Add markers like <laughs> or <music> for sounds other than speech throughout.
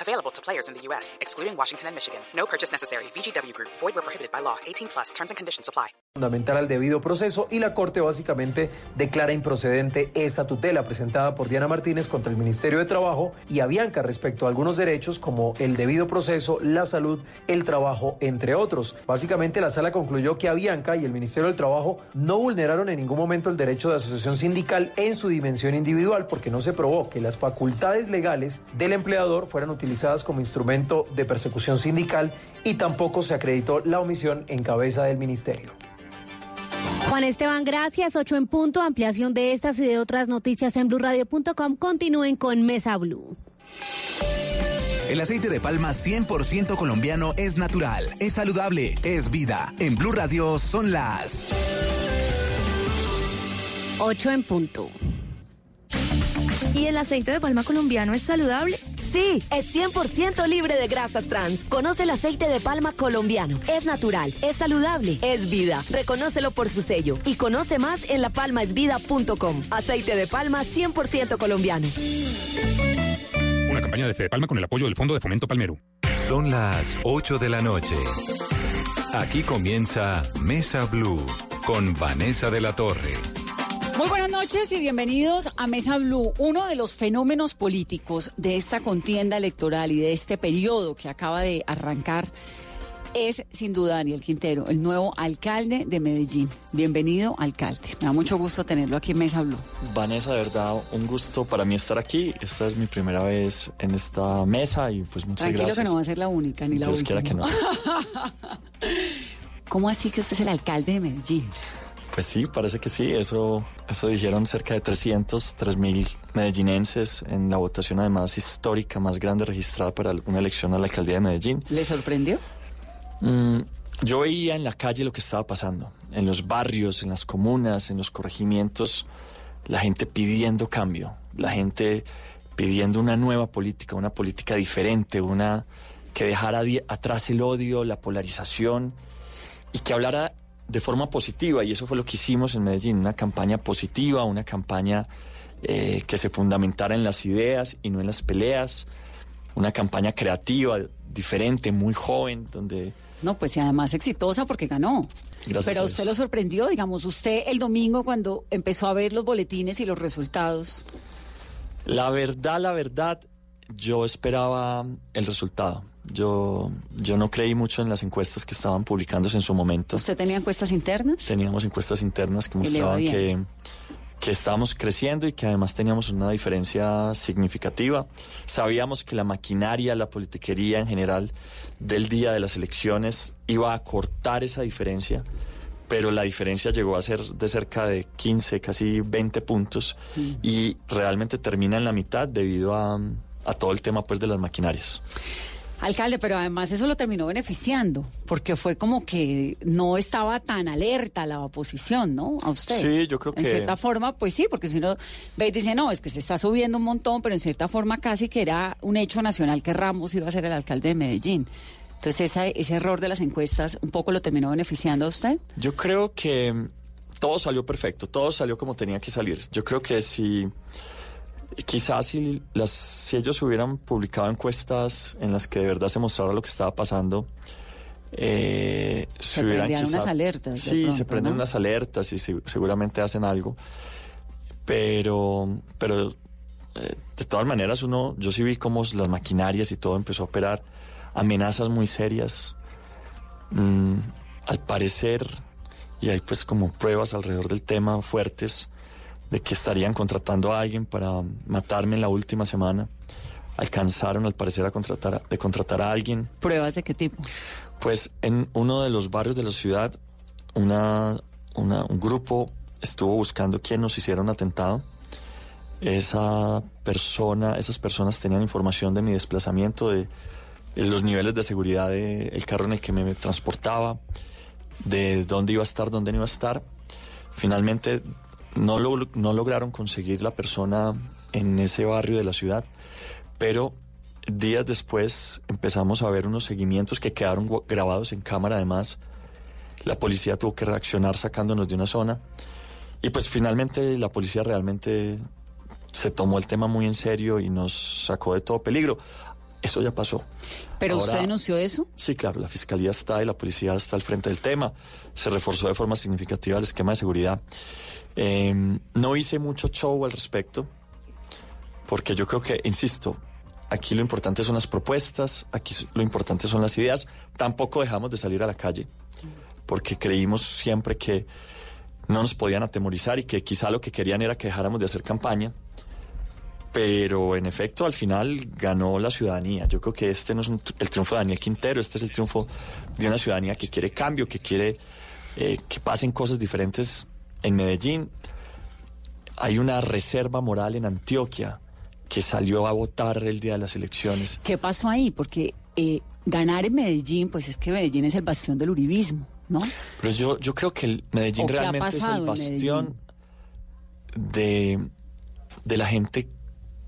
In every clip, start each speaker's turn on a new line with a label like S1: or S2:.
S1: Available to players in the U.S., excluding Washington and Michigan. No purchase necessary. VGW Group. Void where prohibited by law. 18 plus. Terms and conditions apply.
S2: Fundamental al debido proceso y la Corte básicamente declara improcedente esa tutela presentada por Diana Martínez contra el Ministerio de Trabajo y Avianca respecto a algunos derechos como el debido proceso, la salud, el trabajo, entre otros. Básicamente la sala concluyó que Avianca y el Ministerio del Trabajo no vulneraron en ningún momento el derecho de asociación sindical en su dimensión individual porque no se probó que las facultades legales del empleador fueran utilizadas como instrumento de persecución sindical y tampoco se acreditó la omisión en cabeza del ministerio.
S3: Juan Esteban, gracias. 8 en punto. Ampliación de estas y de otras noticias en blurradio.com. Continúen con Mesa Blue.
S4: El aceite de palma 100% colombiano es natural, es saludable, es vida. En Blue Radio son las
S3: 8 en punto.
S5: ¿Y el aceite de palma colombiano es saludable?
S6: Sí, es 100% libre de grasas trans. Conoce el aceite de palma colombiano. Es natural, es saludable, es vida. Reconócelo por su sello y conoce más en lapalmaesvida.com. Aceite de palma 100% colombiano.
S7: Una campaña de Fede Palma con el apoyo del Fondo de Fomento Palmero.
S8: Son las 8 de la noche. Aquí comienza Mesa Blue con Vanessa de la Torre.
S9: Muy buenas noches y bienvenidos a Mesa Blue. Uno de los fenómenos políticos de esta contienda electoral y de este periodo que acaba de arrancar es sin duda Daniel Quintero, el nuevo alcalde de Medellín. Bienvenido, alcalde. Me da mucho gusto tenerlo aquí en Mesa Blue.
S10: Vanessa, de verdad, un gusto para mí estar aquí. Esta es mi primera vez en esta mesa y pues muchas
S9: Tranquilo
S10: gracias.
S9: que no va a ser la única ni la
S10: Dios
S9: última.
S10: quiera que no. <laughs>
S9: ¿Cómo así que usted es el alcalde de Medellín?
S10: Pues sí, parece que sí. Eso, eso dijeron cerca de 300, 3.000 medellinenses en la votación además histórica más grande registrada para una elección a la alcaldía de Medellín.
S9: ¿Le sorprendió?
S10: Mm, yo veía en la calle lo que estaba pasando, en los barrios, en las comunas, en los corregimientos, la gente pidiendo cambio, la gente pidiendo una nueva política, una política diferente, una que dejara atrás el odio, la polarización y que hablara de forma positiva. Y eso fue lo que hicimos en Medellín, una campaña positiva, una campaña eh, que se fundamentara en las ideas y no en las peleas, una campaña creativa, diferente, muy joven, donde
S9: No, pues y además exitosa porque ganó.
S10: Gracias
S9: Pero
S10: a
S9: usted lo sorprendió, digamos, usted el domingo cuando empezó a ver los boletines y los resultados.
S10: La verdad, la verdad, yo esperaba el resultado. Yo, yo no creí mucho en las encuestas que estaban publicándose en su momento.
S9: ¿Usted tenía encuestas internas?
S10: Teníamos encuestas internas que mostraban que, que estábamos creciendo y que además teníamos una diferencia significativa. Sabíamos que la maquinaria, la politiquería en general del día de las elecciones iba a cortar esa diferencia, pero la diferencia llegó a ser de cerca de 15, casi 20 puntos y realmente termina en la mitad debido a, a todo el tema pues de las maquinarias.
S9: Alcalde, pero además eso lo terminó beneficiando, porque fue como que no estaba tan alerta la oposición, ¿no? A usted.
S10: Sí, yo creo
S9: En
S10: que-
S9: cierta forma, pues sí, porque si uno ve y dice, no, es que se está subiendo un montón, pero en cierta forma casi que era un hecho nacional que Ramos iba a ser el alcalde de Medellín. Entonces esa- ese error de las encuestas un poco lo terminó beneficiando a usted.
S10: Yo creo que todo salió perfecto, todo salió como tenía que salir. Yo creo que si quizás si, las, si ellos hubieran publicado encuestas en las que de verdad se mostrara lo que estaba pasando, eh,
S9: Se
S10: hubieran
S9: prendían
S10: quizá-
S9: unas alertas
S10: Sí, se prenden
S9: ¿no?
S10: unas alertas y se- seguramente hacen algo. Pero, pero eh, de todas maneras uno, yo sí vi cómo las maquinarias y todo empezó a operar, amenazas muy serias. Mm, al parecer, y hay pues como pruebas alrededor del tema fuertes, de que estarían contratando a alguien para matarme en la última semana. Alcanzaron al parecer a contratar, a- de contratar a alguien.
S9: ¿Pruebas de qué tipo?
S10: Pues en uno de los barrios de la ciudad, una, una- un grupo estuvo buscando quién nos hiciera un atentado. Esa persona, esas personas tenían información de mi desplazamiento, de, de los niveles de seguridad del carro en el que me transportaba, de dónde iba a estar, dónde no iba a estar. Finalmente no, lo- no lograron conseguir la persona en ese barrio de la ciudad, pero días después empezamos a ver unos seguimientos que quedaron grabados en cámara además. La policía tuvo que reaccionar sacándonos de una zona y pues finalmente la policía realmente se tomó el tema muy en serio y nos sacó de todo peligro. Eso ya pasó.
S9: ¿Pero
S10: Ahora-
S9: usted denunció eso?
S10: Sí, claro, la fiscalía está y la policía está al frente del tema. Se reforzó de forma significativa el esquema de seguridad. Eh, no hice mucho show al respecto, porque yo creo que, insisto, aquí lo importante son las propuestas, aquí lo importante son las ideas. Tampoco dejamos de salir a la calle, porque creímos siempre que no nos podían atemorizar y que quizá lo que querían era que dejáramos de hacer campaña. Pero en efecto, al final ganó la ciudadanía. Yo creo que este no es un el triunfo de Daniel Quintero, este es el triunfo de una ciudadanía que quiere cambio, que quiere eh, que pasen cosas diferentes en Medellín. Hay una reserva moral en Antioquia que salió a votar el día de las elecciones.
S9: ¿Qué pasó ahí? Porque eh, ganar en Medellín, pues es que Medellín es el bastión del uribismo, ¿no?
S10: Pero yo, yo creo que el Medellín
S9: ¿O qué ha
S10: realmente es el bastión de, de la gente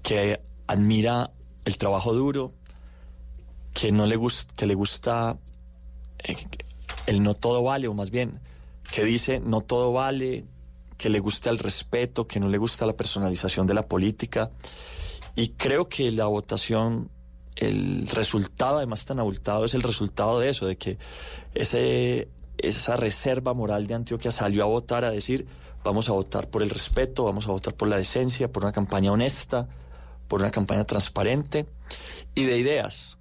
S10: que admira el trabajo duro, que no le gusta, que le gusta eh, el no todo vale, o más bien, que dice no todo vale, que le gusta el respeto, que no le gusta la personalización de la política. Y creo que la votación, el resultado, además tan abultado, es el resultado de eso, de que ese, esa reserva moral de Antioquia salió a votar a decir, vamos a votar por el respeto, vamos a votar por la decencia, por una campaña honesta, por una campaña transparente y de ideas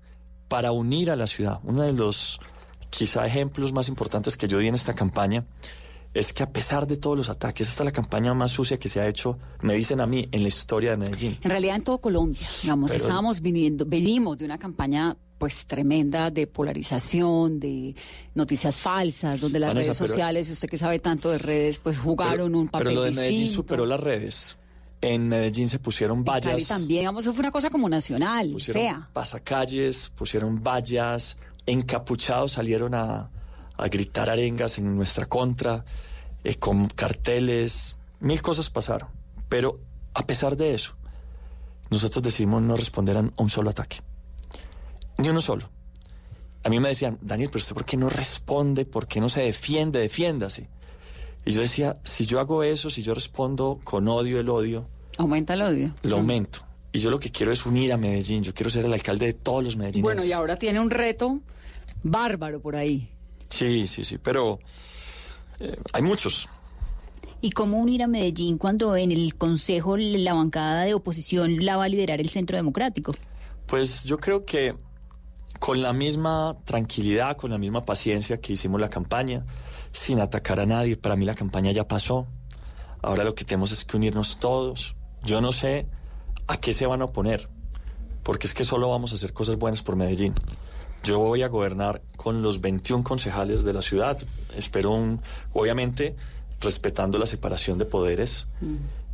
S10: para unir a la ciudad. Uno de los quizá ejemplos más importantes que yo di en esta campaña es que a pesar de todos los ataques, esta es la campaña más sucia que se ha hecho, me dicen a mí, en la historia de Medellín.
S9: En realidad en todo Colombia, digamos,
S10: Pero-
S9: estábamos viniendo, venimos de una campaña pues tremenda de polarización, de noticias falsas, donde las
S10: Vanessa,
S9: redes
S10: pero-
S9: sociales, y usted que sabe tanto de redes, pues jugaron
S10: pero,
S9: un papel
S10: pero lo de Medellín
S9: distinto.
S10: superó las redes. En Medellín se pusieron
S9: En Cali
S10: vallas.
S9: también, digamos, eso fue una cosa como nacional,
S10: pusieron
S9: fea.
S10: pasacalles, pusieron vallas, encapuchados salieron a, a gritar arengas en nuestra contra, eh, con carteles, mil cosas pasaron. Pero a pesar de eso, nosotros decidimos no responder a un- solo ataque. Ni uno solo. A mí me decían, Daniel, pero usted por qué no responde, por qué no se defiende, defiéndase. Y yo decía, si yo hago eso, si yo respondo con odio el odio,
S9: Aumenta el odio.
S10: lo aumento. Y yo lo que quiero es unir a Medellín. Yo quiero ser el alcalde de todos los medellinenses.
S9: Bueno, y ahora tiene un reto bárbaro por ahí.
S10: Sí, sí, sí. Pero eh, hay muchos.
S11: ¿Y cómo unir a Medellín cuando en el Consejo la bancada de oposición la va a liderar el Centro Democrático?
S10: Pues yo creo que con la misma tranquilidad, con la misma paciencia que hicimos la campaña, sin atacar a nadie, para mí la campaña ya pasó. Ahora lo que tenemos es que unirnos todos. Yo no sé a qué se van a oponer, porque es que solo vamos a hacer cosas buenas por Medellín. Yo voy a gobernar con los 21 concejales de la ciudad. Espero un, obviamente, respetando la separación de poderes,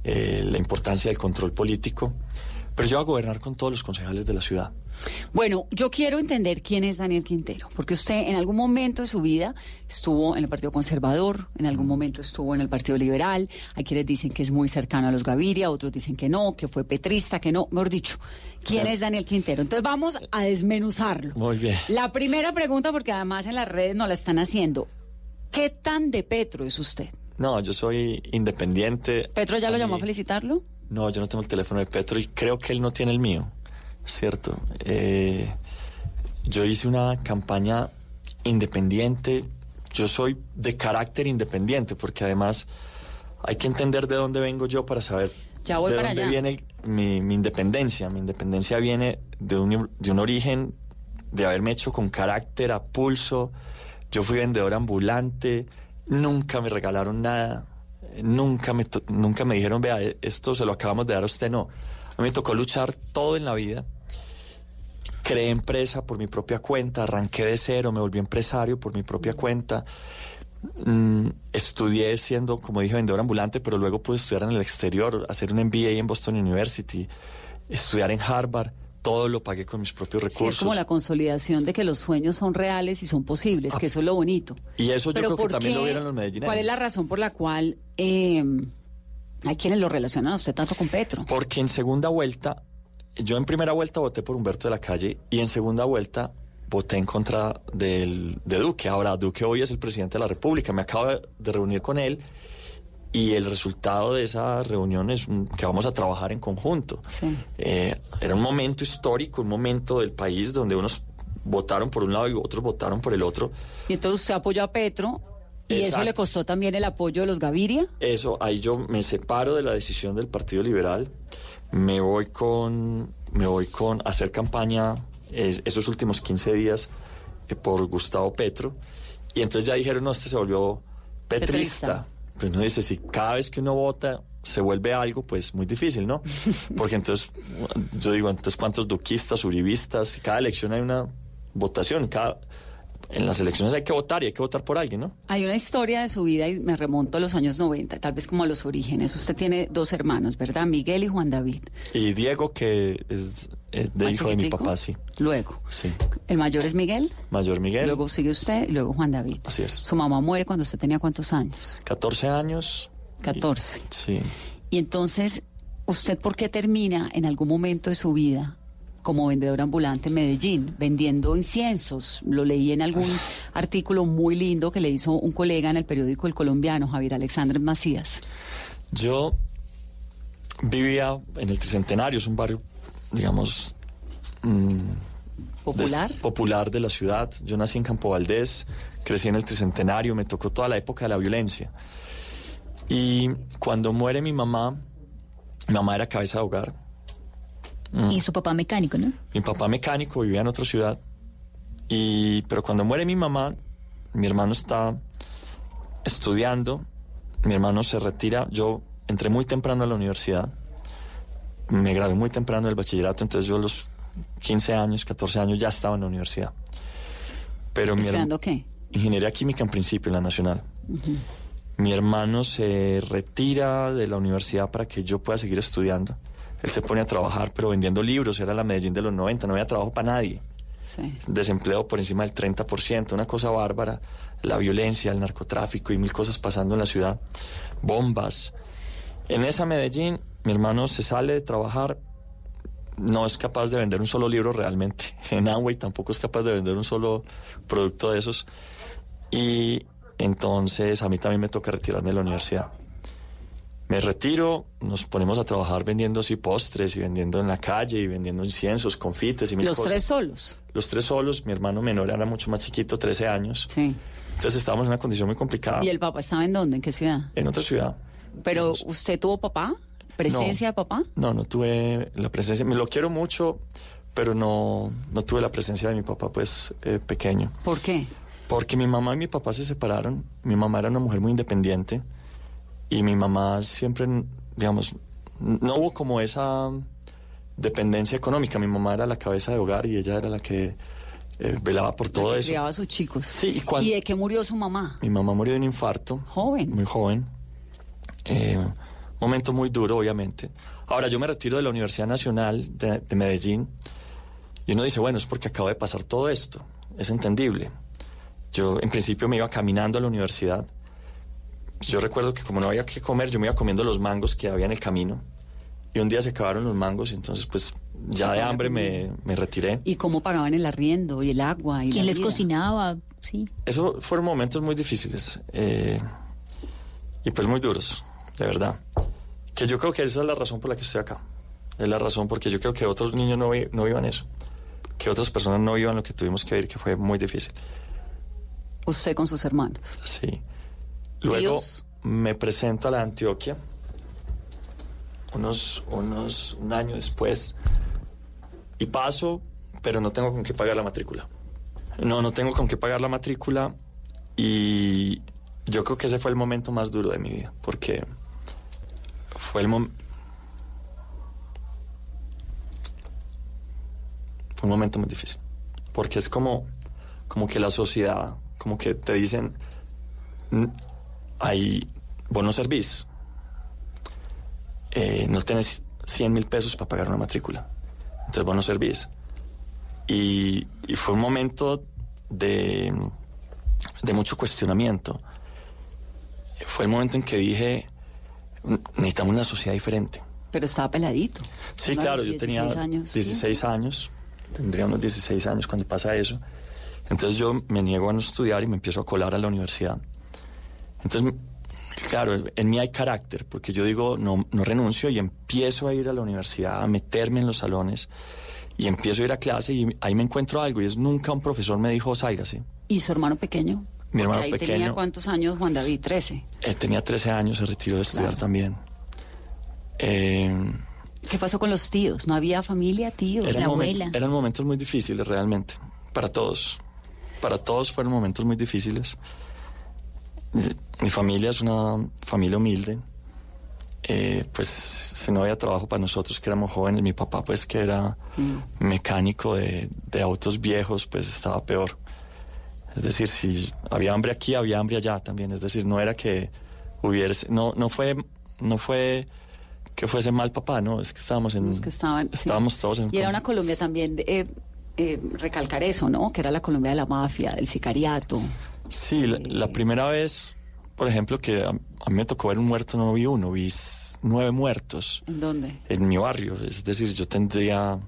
S10: eh, la importancia del control político, pero yo voy a gobernar con todos los concejales de la ciudad.
S9: Bueno, yo quiero entender quién es Daniel Quintero, porque usted en algún momento de su vida estuvo en el Partido Conservador, en algún momento estuvo en el Partido Liberal, hay quienes dicen que es muy cercano a los Gaviria, otros dicen que no, que fue petrista, que no, mejor dicho, ¿quién
S10: Claro.
S9: es Daniel Quintero? Entonces vamos a desmenuzarlo.
S10: Muy bien.
S9: La primera pregunta, porque además en las redes nos la están haciendo, ¿qué tan de Petro es usted?
S10: No, yo soy independiente.
S9: ¿Petro ya lo llamó a felicitarlo?
S10: No, yo no tengo el teléfono de Petro y creo que él no tiene el mío, ¿cierto? Eh, yo hice una campaña independiente, yo soy de carácter independiente, porque además hay que entender de dónde vengo yo para saber
S9: Ya voy
S10: de
S9: para
S10: dónde
S9: allá.
S10: viene mi, mi independencia. Mi independencia viene de un, de un origen de haberme hecho con carácter, a pulso. Yo fui vendedor ambulante, nunca me regalaron nada, nunca me, nunca me dijeron, vea, esto se lo acabamos de dar a usted, no. A mí me tocó luchar todo en la vida. Creé empresa por mi propia cuenta, arranqué de cero, me volví empresario por mi propia cuenta. Mm, estudié siendo, como dije, vendedor ambulante, pero luego pude estudiar en el exterior, hacer un MBA en Boston University, estudiar en Harvard. todo lo pagué con mis propios
S9: Sí,
S10: recursos.
S9: es como la consolidación de que los sueños son reales y son posibles, que eso es lo bonito.
S10: Y eso yo creo que
S9: ¿por
S10: también lo vieron los medellineros.
S9: ¿Cuál es la razón por la cual eh, hay quienes lo relacionan a usted tanto con Petro?
S10: Porque en segunda vuelta, yo en primera vuelta voté por Humberto de la Calle y en segunda vuelta voté en contra del, de Duque. Ahora, Duque hoy es el presidente de la República. Me acabo de, reunir con él y el resultado de esa reunión es que vamos a trabajar en conjunto.
S9: Sí.
S10: Eh, era un momento histórico, un momento del país donde unos votaron por un lado y otros votaron por el otro.
S9: Y entonces usted apoyó a Petro y eso le costó también el apoyo de los Gaviria.
S10: Eso, ahí yo me separo de la decisión del Partido Liberal, me voy con, me voy con hacer campaña esos últimos 15 días eh, por Gustavo Petro, y entonces ya dijeron, no, este se volvió petrista.
S9: Petrista.
S10: Pues no dice, si cada vez que uno vota se vuelve algo, pues muy difícil, ¿no? <laughs> Porque entonces, yo digo, entonces cuántos duquistas, uribistas, cada elección hay una votación, cada... En las elecciones hay que votar y hay que votar por alguien, ¿no?
S9: Hay una historia de su vida y me remonto a los años 90, tal vez como a los orígenes. Usted tiene dos hermanos, ¿verdad? Miguel y Juan David.
S10: Y Diego, que es, de
S9: ¿Más
S10: hijo de mi papá, sí.
S9: Luego,
S10: Sí.
S9: el mayor es Miguel,
S10: Mayor Miguel.
S9: luego sigue usted y luego Juan David.
S10: Así es.
S9: Su mamá muere cuando usted tenía cuántos años?
S10: 14 años.
S9: 14.
S10: Y- sí.
S9: Y entonces, ¿usted por qué termina en algún momento de su vida como vendedor ambulante en Medellín, vendiendo inciensos? Lo leí en algún artículo muy lindo que le hizo un colega en el periódico El Colombiano, Javier Alexandre Macías.
S10: Yo vivía en el Tricentenario, es un barrio, digamos... mm,
S9: ¿Popular?
S10: des- popular de la ciudad. Yo nací en Campo Valdés, crecí en el Tricentenario, me tocó toda la época de la violencia. Y cuando muere mi mamá, mi mamá era cabeza de hogar. Mm.
S11: Y su papá mecánico, ¿no?
S10: Mi papá mecánico vivía en otra ciudad. Y, pero cuando muere mi mamá, mi hermano está estudiando, mi hermano se retira. Yo entré muy temprano a la universidad, me gradué muy temprano del bachillerato, entonces yo a los 15 años, 14 años ya estaba en la universidad. Pero
S9: ¿Estudiando qué?
S10: Ingeniería química en principio en la Nacional. Mi hermano se retira de la universidad para que yo pueda seguir estudiando. Él se pone a trabajar, pero vendiendo libros. Era la Medellín de los 90, no había trabajo para nadie.
S9: Sí.
S10: Desempleo por encima del 30%, una cosa bárbara. La violencia, el narcotráfico y mil cosas pasando en la ciudad. Bombas. En esa Medellín, mi hermano se sale de trabajar, no es capaz de vender un solo libro realmente. <laughs> En Amway tampoco es capaz de vender un solo producto de esos. Y entonces a mí también me toca retirarme de la universidad. Me retiro, nos ponemos a trabajar vendiendo así postres y vendiendo en la calle y vendiendo inciensos, confites y mil
S9: Los
S10: cosas.
S9: tres solos.
S10: Los tres solos, mi hermano menor era mucho más chiquito, 13 años.
S9: Sí.
S10: Entonces estábamos en una condición muy complicada.
S9: ¿Y el papá estaba en dónde? ¿En qué ciudad?
S10: En otra ciudad.
S9: ¿Pero usted tuvo papá? ¿Presencia de papá?
S10: No, no tuve la presencia. Me lo quiero mucho, pero no, no tuve la presencia de mi papá, pues, eh, pequeño.
S9: ¿Por qué?
S10: Porque mi mamá y mi papá se separaron. Mi mamá era una mujer muy independiente. Y mi mamá siempre, digamos, no hubo como esa dependencia económica. Mi mamá era la cabeza de hogar y ella era la que eh, velaba por todo
S9: La que
S10: eso.
S9: Criaba a sus chicos.
S10: Sí, y cuando-
S9: ¿Y de qué murió su mamá?
S10: Mi mamá murió de un infarto.
S9: Joven.
S10: Muy joven. Eh, momento muy duro, obviamente. Ahora, yo me retiro de la Universidad Nacional de, de Medellín y uno dice, bueno, es porque acabo de pasar todo esto. Es entendible. Yo, en principio, me iba caminando a la universidad. Yo recuerdo que como no había que comer, yo me iba comiendo los mangos que había en el camino. Y un día se acabaron los mangos y entonces, pues, ya de hambre me, me retiré.
S9: ¿Y cómo pagaban el arriendo y el agua? Y
S11: ¿Quién
S9: la
S11: les
S9: vida?
S11: cocinaba? Sí.
S10: Eso fueron momentos muy difíciles eh, y pues muy duros, de verdad. Que yo creo que esa es la razón por la que estoy acá. Es la razón porque yo creo que otros niños no, vi- no vivan eso. Que otras personas no vivan lo que tuvimos que vivir, que fue muy difícil.
S9: Usted con sus hermanos.
S10: Sí. Luego
S9: Dios.
S10: me presento a la Antioquia. Unos, unos, un año después. Y paso, pero no tengo con qué pagar la matrícula. No, no tengo con qué pagar la matrícula. Y yo creo que ese fue el momento más duro de mi vida. Porque fue el momento. Fue un momento muy difícil. Porque es como, como que la sociedad, como que te dicen, "Mm, ahí vos no servís. Eh, no tenés 100 mil pesos para pagar una matrícula. entonces vos no servís. Y, y fue un momento de, de mucho cuestionamiento. Fue el momento en que dije, necesitamos una sociedad diferente.
S9: Pero estaba peladito.
S10: Sí, claro, yo tenía
S9: 16 años.
S10: 16 años, tendría unos 16 años cuando pasa eso. Entonces yo me niego a no estudiar y me empiezo a colar a la universidad. Entonces, claro, en mí hay carácter, porque yo digo, no, no renuncio y empiezo a ir a la universidad, a meterme en los salones y empiezo a ir a clase y ahí me encuentro algo y es nunca un profesor me dijo, sálgase.
S9: ¿Y su hermano pequeño?
S10: Mi hermano
S9: ahí
S10: pequeño.
S9: tenía cuántos años Juan David? 13.
S10: Eh, tenía 13 años, se retiró de estudiar
S9: Claro.
S10: también. Eh,
S9: ¿Qué pasó con los tíos? ¿No había familia, tíos?
S10: Eran, momen- eran momentos muy difíciles realmente, para todos. Para todos fueron momentos muy difíciles. Mi, mi familia es una familia humilde. Eh, pues si no había trabajo para nosotros que éramos jóvenes, mi papá pues que era mecánico de, de autos viejos, pues estaba peor. Es decir, si había hambre aquí, había hambre allá también. Es decir, no era que hubiese, no, no fue, no fue que fuese mal papá, no, es que estábamos en,
S9: Los que estaban, sí.
S10: estábamos todos en
S9: Y era una Colombia también, eh, eh, recalcar eso, ¿no? Que era la Colombia de la mafia, del sicariato.
S10: Sí, la, la primera vez, por ejemplo, que a, a mí me tocó ver un muerto, no vi uno, vi nueve muertos
S9: ¿En dónde?
S10: en mi barrio. Es decir, yo tendría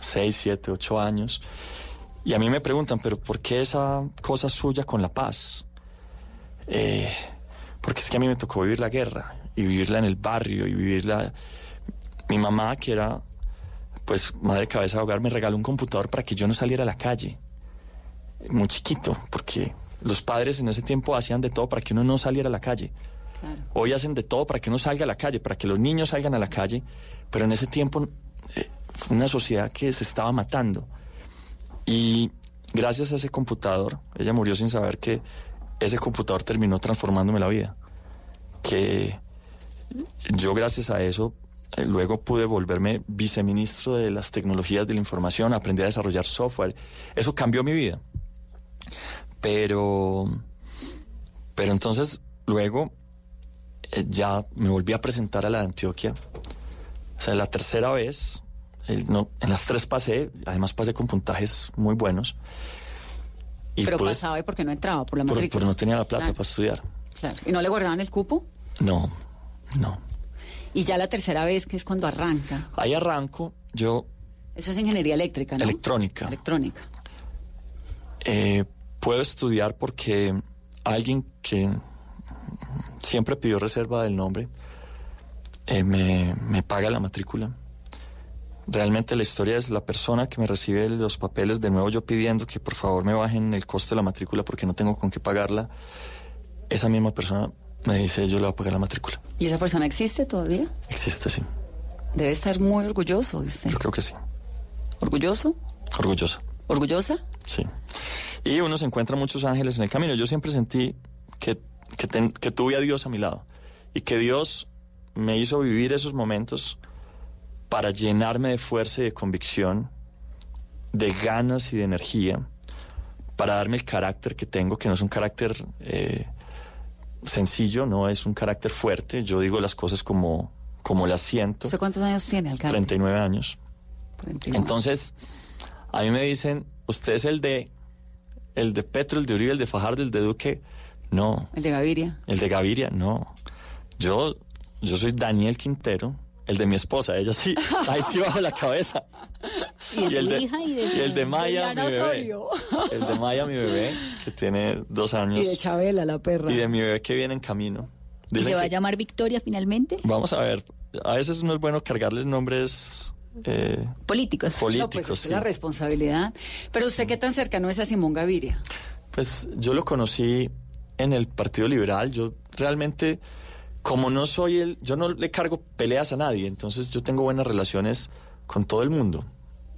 S10: seis, siete, ocho años. Y a mí me preguntan, pero ¿por qué esa cosa suya con la paz? Eh, porque es que a mí me tocó vivir la guerra y vivirla en el barrio y vivirla... Mi mamá, que era pues madre cabeza de hogar, me regaló un computador para que yo no saliera a la calle. Muy chiquito, porque los padres en ese tiempo hacían de todo para que uno no saliera a la calle. Hoy hacen de todo para que uno salga a la calle, para que los niños salgan a la calle, pero en ese tiempo eh, fue una sociedad que se estaba matando. Y gracias a ese computador, ella murió sin saber que ese computador terminó transformándome la vida. Que yo gracias a eso eh, luego pude volverme viceministro de las tecnologías de la información, aprendí a desarrollar software. Eso cambió mi vida. Pero, pero entonces luego eh, ya me volví a presentar a la de Antioquia. O sea, la tercera vez, eh, no, en las tres pasé, además pasé con puntajes muy buenos. Y
S9: Pero
S10: pude-
S9: pasaba y porque no entraba por la matrícula.
S10: por no tenía la plata
S9: Claro,
S10: para estudiar.
S9: claro. ¿Y no le guardaban el cupo?
S10: No, no.
S9: Y ya la tercera vez, que es cuando arranca.
S10: Ahí arranco, yo
S9: Eso es ingeniería eléctrica, ¿no?
S10: Electrónica.
S9: Electrónica.
S10: Eh, puedo estudiar porque alguien que siempre pidió reserva del nombre eh, me, me paga la matrícula. Realmente la historia es la persona que me recibe los papeles, de nuevo yo pidiendo que por favor me bajen el costo de la matrícula porque no tengo con qué pagarla. Esa misma persona me dice yo le voy a pagar la matrícula.
S9: ¿Y esa persona existe todavía?
S10: Existe, sí.
S9: Debe estar muy orgulloso de usted.
S10: Yo creo que sí.
S9: ¿Orgulloso?
S10: Orgullosa.
S9: ¿Orgullosa?
S10: Sí. Y uno se encuentra muchos ángeles en el camino. Yo siempre sentí que, que, ten- que tuve a Dios a mi lado y que Dios me hizo vivir esos momentos para llenarme de fuerza y de convicción, de ganas y de energía, para darme el carácter que tengo, que no es un carácter eh, sencillo, no es un carácter fuerte. Yo digo las cosas como, como las siento.
S9: ¿Usted cuántos años tiene, alcalde?
S10: 39 años.
S9: 39.
S10: Entonces, a mí me dicen, usted es el de, el de Petro, el de Uribe, el de Fajardo, el de Duque. No.
S9: El de Gaviria.
S10: El de Gaviria, no. Yo, yo soy Daniel Quintero, el de mi esposa, ella sí, <laughs> ahí sí bajo la cabeza.
S11: Y de su
S10: el de,
S11: hija y de su-
S10: el de Maya, mi bebé. <laughs> El de Maya, mi bebé, que tiene dos años.
S9: Y de Chabela, la perra.
S10: Y de mi bebé que viene en camino.
S11: ¿Y se va a llamar Victoria finalmente?
S10: Vamos a ver, a veces no es bueno cargarles nombres eh,
S11: Políticos. <laughs>
S10: políticos.
S9: No, pues es
S10: sí.
S9: la responsabilidad. Pero usted qué tan cercano es a Simón Gaviria.
S10: Pues yo lo conocí en el Partido Liberal. Yo realmente, como no soy el, yo no le cargo peleas a nadie, entonces yo tengo buenas relaciones con todo el mundo.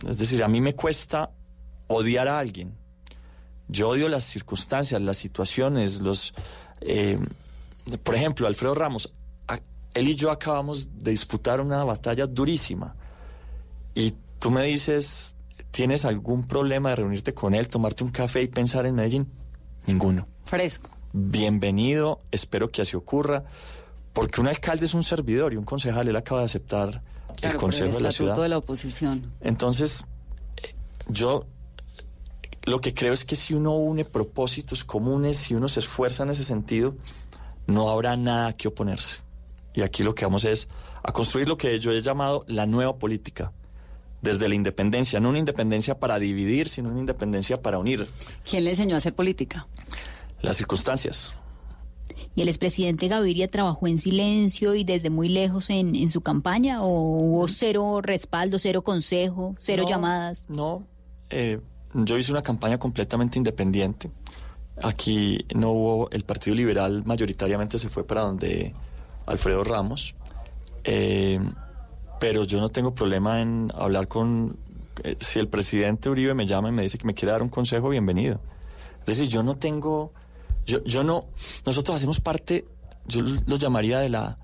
S10: Es decir, a mí me cuesta odiar a alguien. Yo odio las circunstancias, las situaciones, los... eh, por ejemplo, Alfredo Ramos, a- él y yo acabamos de disputar una batalla durísima. Y tú me dices, ¿tienes algún problema de reunirte con él, tomarte un café y pensar en Medellín? Ninguno.
S9: Fresco.
S10: Bienvenido, espero que así ocurra, porque un alcalde es un servidor y un concejal, él acaba de aceptar
S9: Claro,
S10: el Consejo de la Ciudad.
S9: de la oposición.
S10: Entonces, eh, yo lo que creo es que si uno une propósitos comunes, si uno se esfuerza en ese sentido, no habrá nada que oponerse. Y aquí lo que vamos es a construir lo que yo he llamado la nueva política, desde la independencia, no una independencia para dividir, sino una independencia para unir
S9: ¿Quién le enseñó a hacer política?
S10: las circunstancias.
S11: ¿Y el expresidente Gaviria trabajó en silencio y desde muy lejos en, en su campaña? ¿O hubo cero respaldo, cero consejo, cero
S10: No,
S11: llamadas?
S10: No, eh, yo hice una campaña completamente independiente. Aquí no hubo, el Partido Liberal mayoritariamente se fue para donde Alfredo Ramos, Eh, pero yo no tengo problema en hablar con, eh, si el presidente Uribe me llama y me dice que me quiere dar un consejo, bienvenido. Es decir, yo no tengo, yo, yo no, nosotros hacemos parte, yo lo llamaría de la,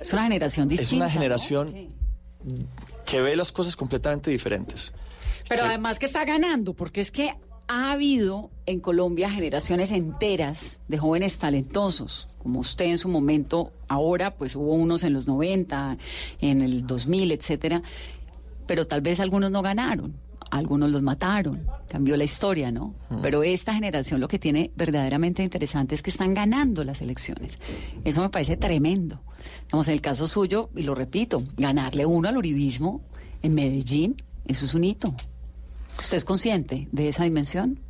S9: Es una generación distinta.
S10: es una
S9: ¿no?
S10: generación que ve las cosas completamente diferentes.
S9: Pero
S10: que-
S9: además que está ganando, porque es que ha habido en Colombia generaciones enteras de jóvenes talentosos, como usted en su momento, ahora pues hubo unos en los 90, en el 2000, etcétera, pero tal vez algunos no ganaron, algunos los mataron, cambió la historia, ¿no? Pero esta generación lo que tiene verdaderamente interesante es que están ganando las elecciones. Eso me parece tremendo. Vamos, en el caso suyo, y lo repito, ganarle uno al uribismo en Medellín, eso es un hito. ¿Usted es consciente de esa dimensión?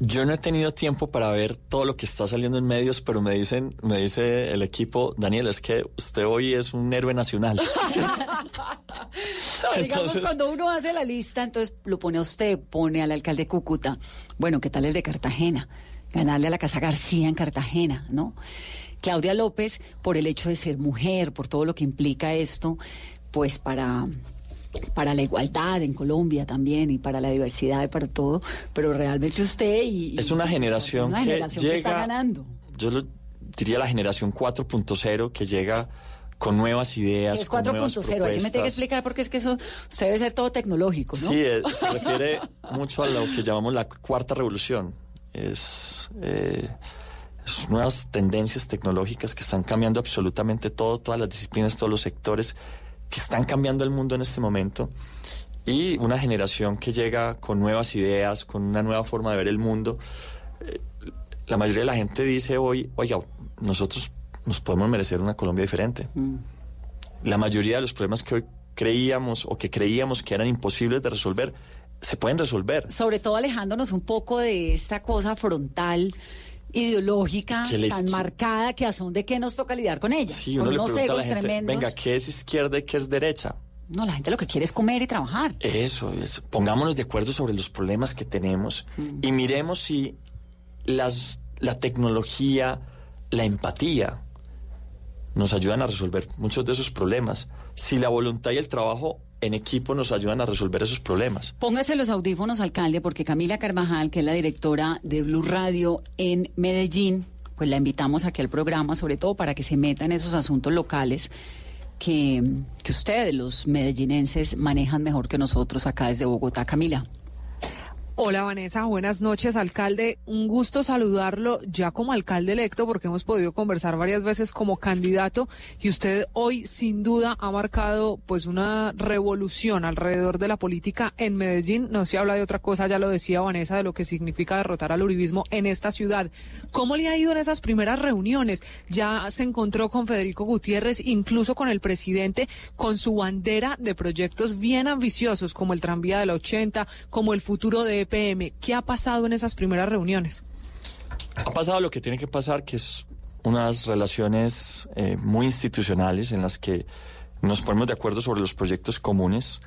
S10: Yo no he tenido tiempo para ver todo lo que está saliendo en medios, pero me dicen, me dice el equipo, Daniel, es que usted hoy es un héroe nacional. <laughs>
S9: Digamos, cuando uno hace la lista, entonces lo pone a usted, pone al alcalde de Cúcuta. Bueno, ¿qué tal el de Cartagena? Ganarle a la Casa García en Cartagena, ¿no? Claudia López, por el hecho de ser mujer, por todo lo que implica esto, pues para para la igualdad en Colombia también y para la diversidad y para todo, pero realmente usted y,
S10: Es una generación
S9: una
S10: que
S9: generación que está
S10: llega-
S9: ganando.
S10: Yo lo diría la generación 4.0 que llega con nuevas ideas.
S9: Es
S10: con nuevas
S9: 4.0, ahí sí me tiene que explicar porque es que eso debe ser todo tecnológico, ¿no?
S10: Sí, eh, se <laughs> refiere mucho a lo que llamamos la cuarta revolución. Es, eh, es nuevas tendencias tecnológicas que están cambiando absolutamente todo, todas las disciplinas, todos los sectores, que están cambiando el mundo en este momento. Y una generación que llega con nuevas ideas, con una nueva forma de ver el mundo. Eh, la mayoría de la gente dice hoy, oiga, nosotros nos podemos merecer una Colombia diferente. La mayoría de los problemas que hoy creíamos o que creíamos que eran imposibles de resolver, se pueden resolver.
S9: sobre todo alejándonos un poco de esta cosa frontal ideológica
S10: les
S9: tan marcada que a son de qué nos toca lidiar con ella.
S10: Sí,
S9: con
S10: uno le
S9: unos
S10: pregunta a la
S9: egos
S10: gente,
S9: tremendos.
S10: venga, ¿qué es izquierda y qué es derecha?
S9: No, la gente lo que quiere es comer y trabajar.
S10: Eso es. Pongámonos de acuerdo sobre los problemas que tenemos
S9: Mm.
S10: y miremos si las, la tecnología, la empatía nos ayudan a resolver muchos de esos problemas. Si la voluntad y el trabajo en equipo nos ayudan a resolver esos problemas.
S9: Póngase los audífonos, alcalde, porque Camila Carvajal, que es la directora de Blue Radio en Medellín, pues la invitamos aquí al programa, sobre todo para que se meta en esos asuntos locales que, que ustedes, los medellinenses, manejan mejor que nosotros acá desde Bogotá. Camila.
S12: Hola Vanessa, buenas noches alcalde. Un gusto saludarlo ya como alcalde electo porque hemos podido conversar varias veces como candidato y usted hoy sin duda ha marcado pues una revolución alrededor de la política en Medellín. No se habla de otra cosa, ya lo decía Vanessa, de lo que significa derrotar al uribismo en esta ciudad. ¿Cómo le ha ido en esas primeras reuniones? Ya se encontró con Federico Gutiérrez, incluso con el presidente, con su bandera de proyectos bien ambiciosos como el tranvía de la 80, como el futuro de EPM. ¿Qué ha pasado en esas primeras reuniones?
S10: Ha pasado lo que tiene que pasar, que es unas relaciones eh, muy institucionales en las que nos ponemos de acuerdo sobre los proyectos comunes.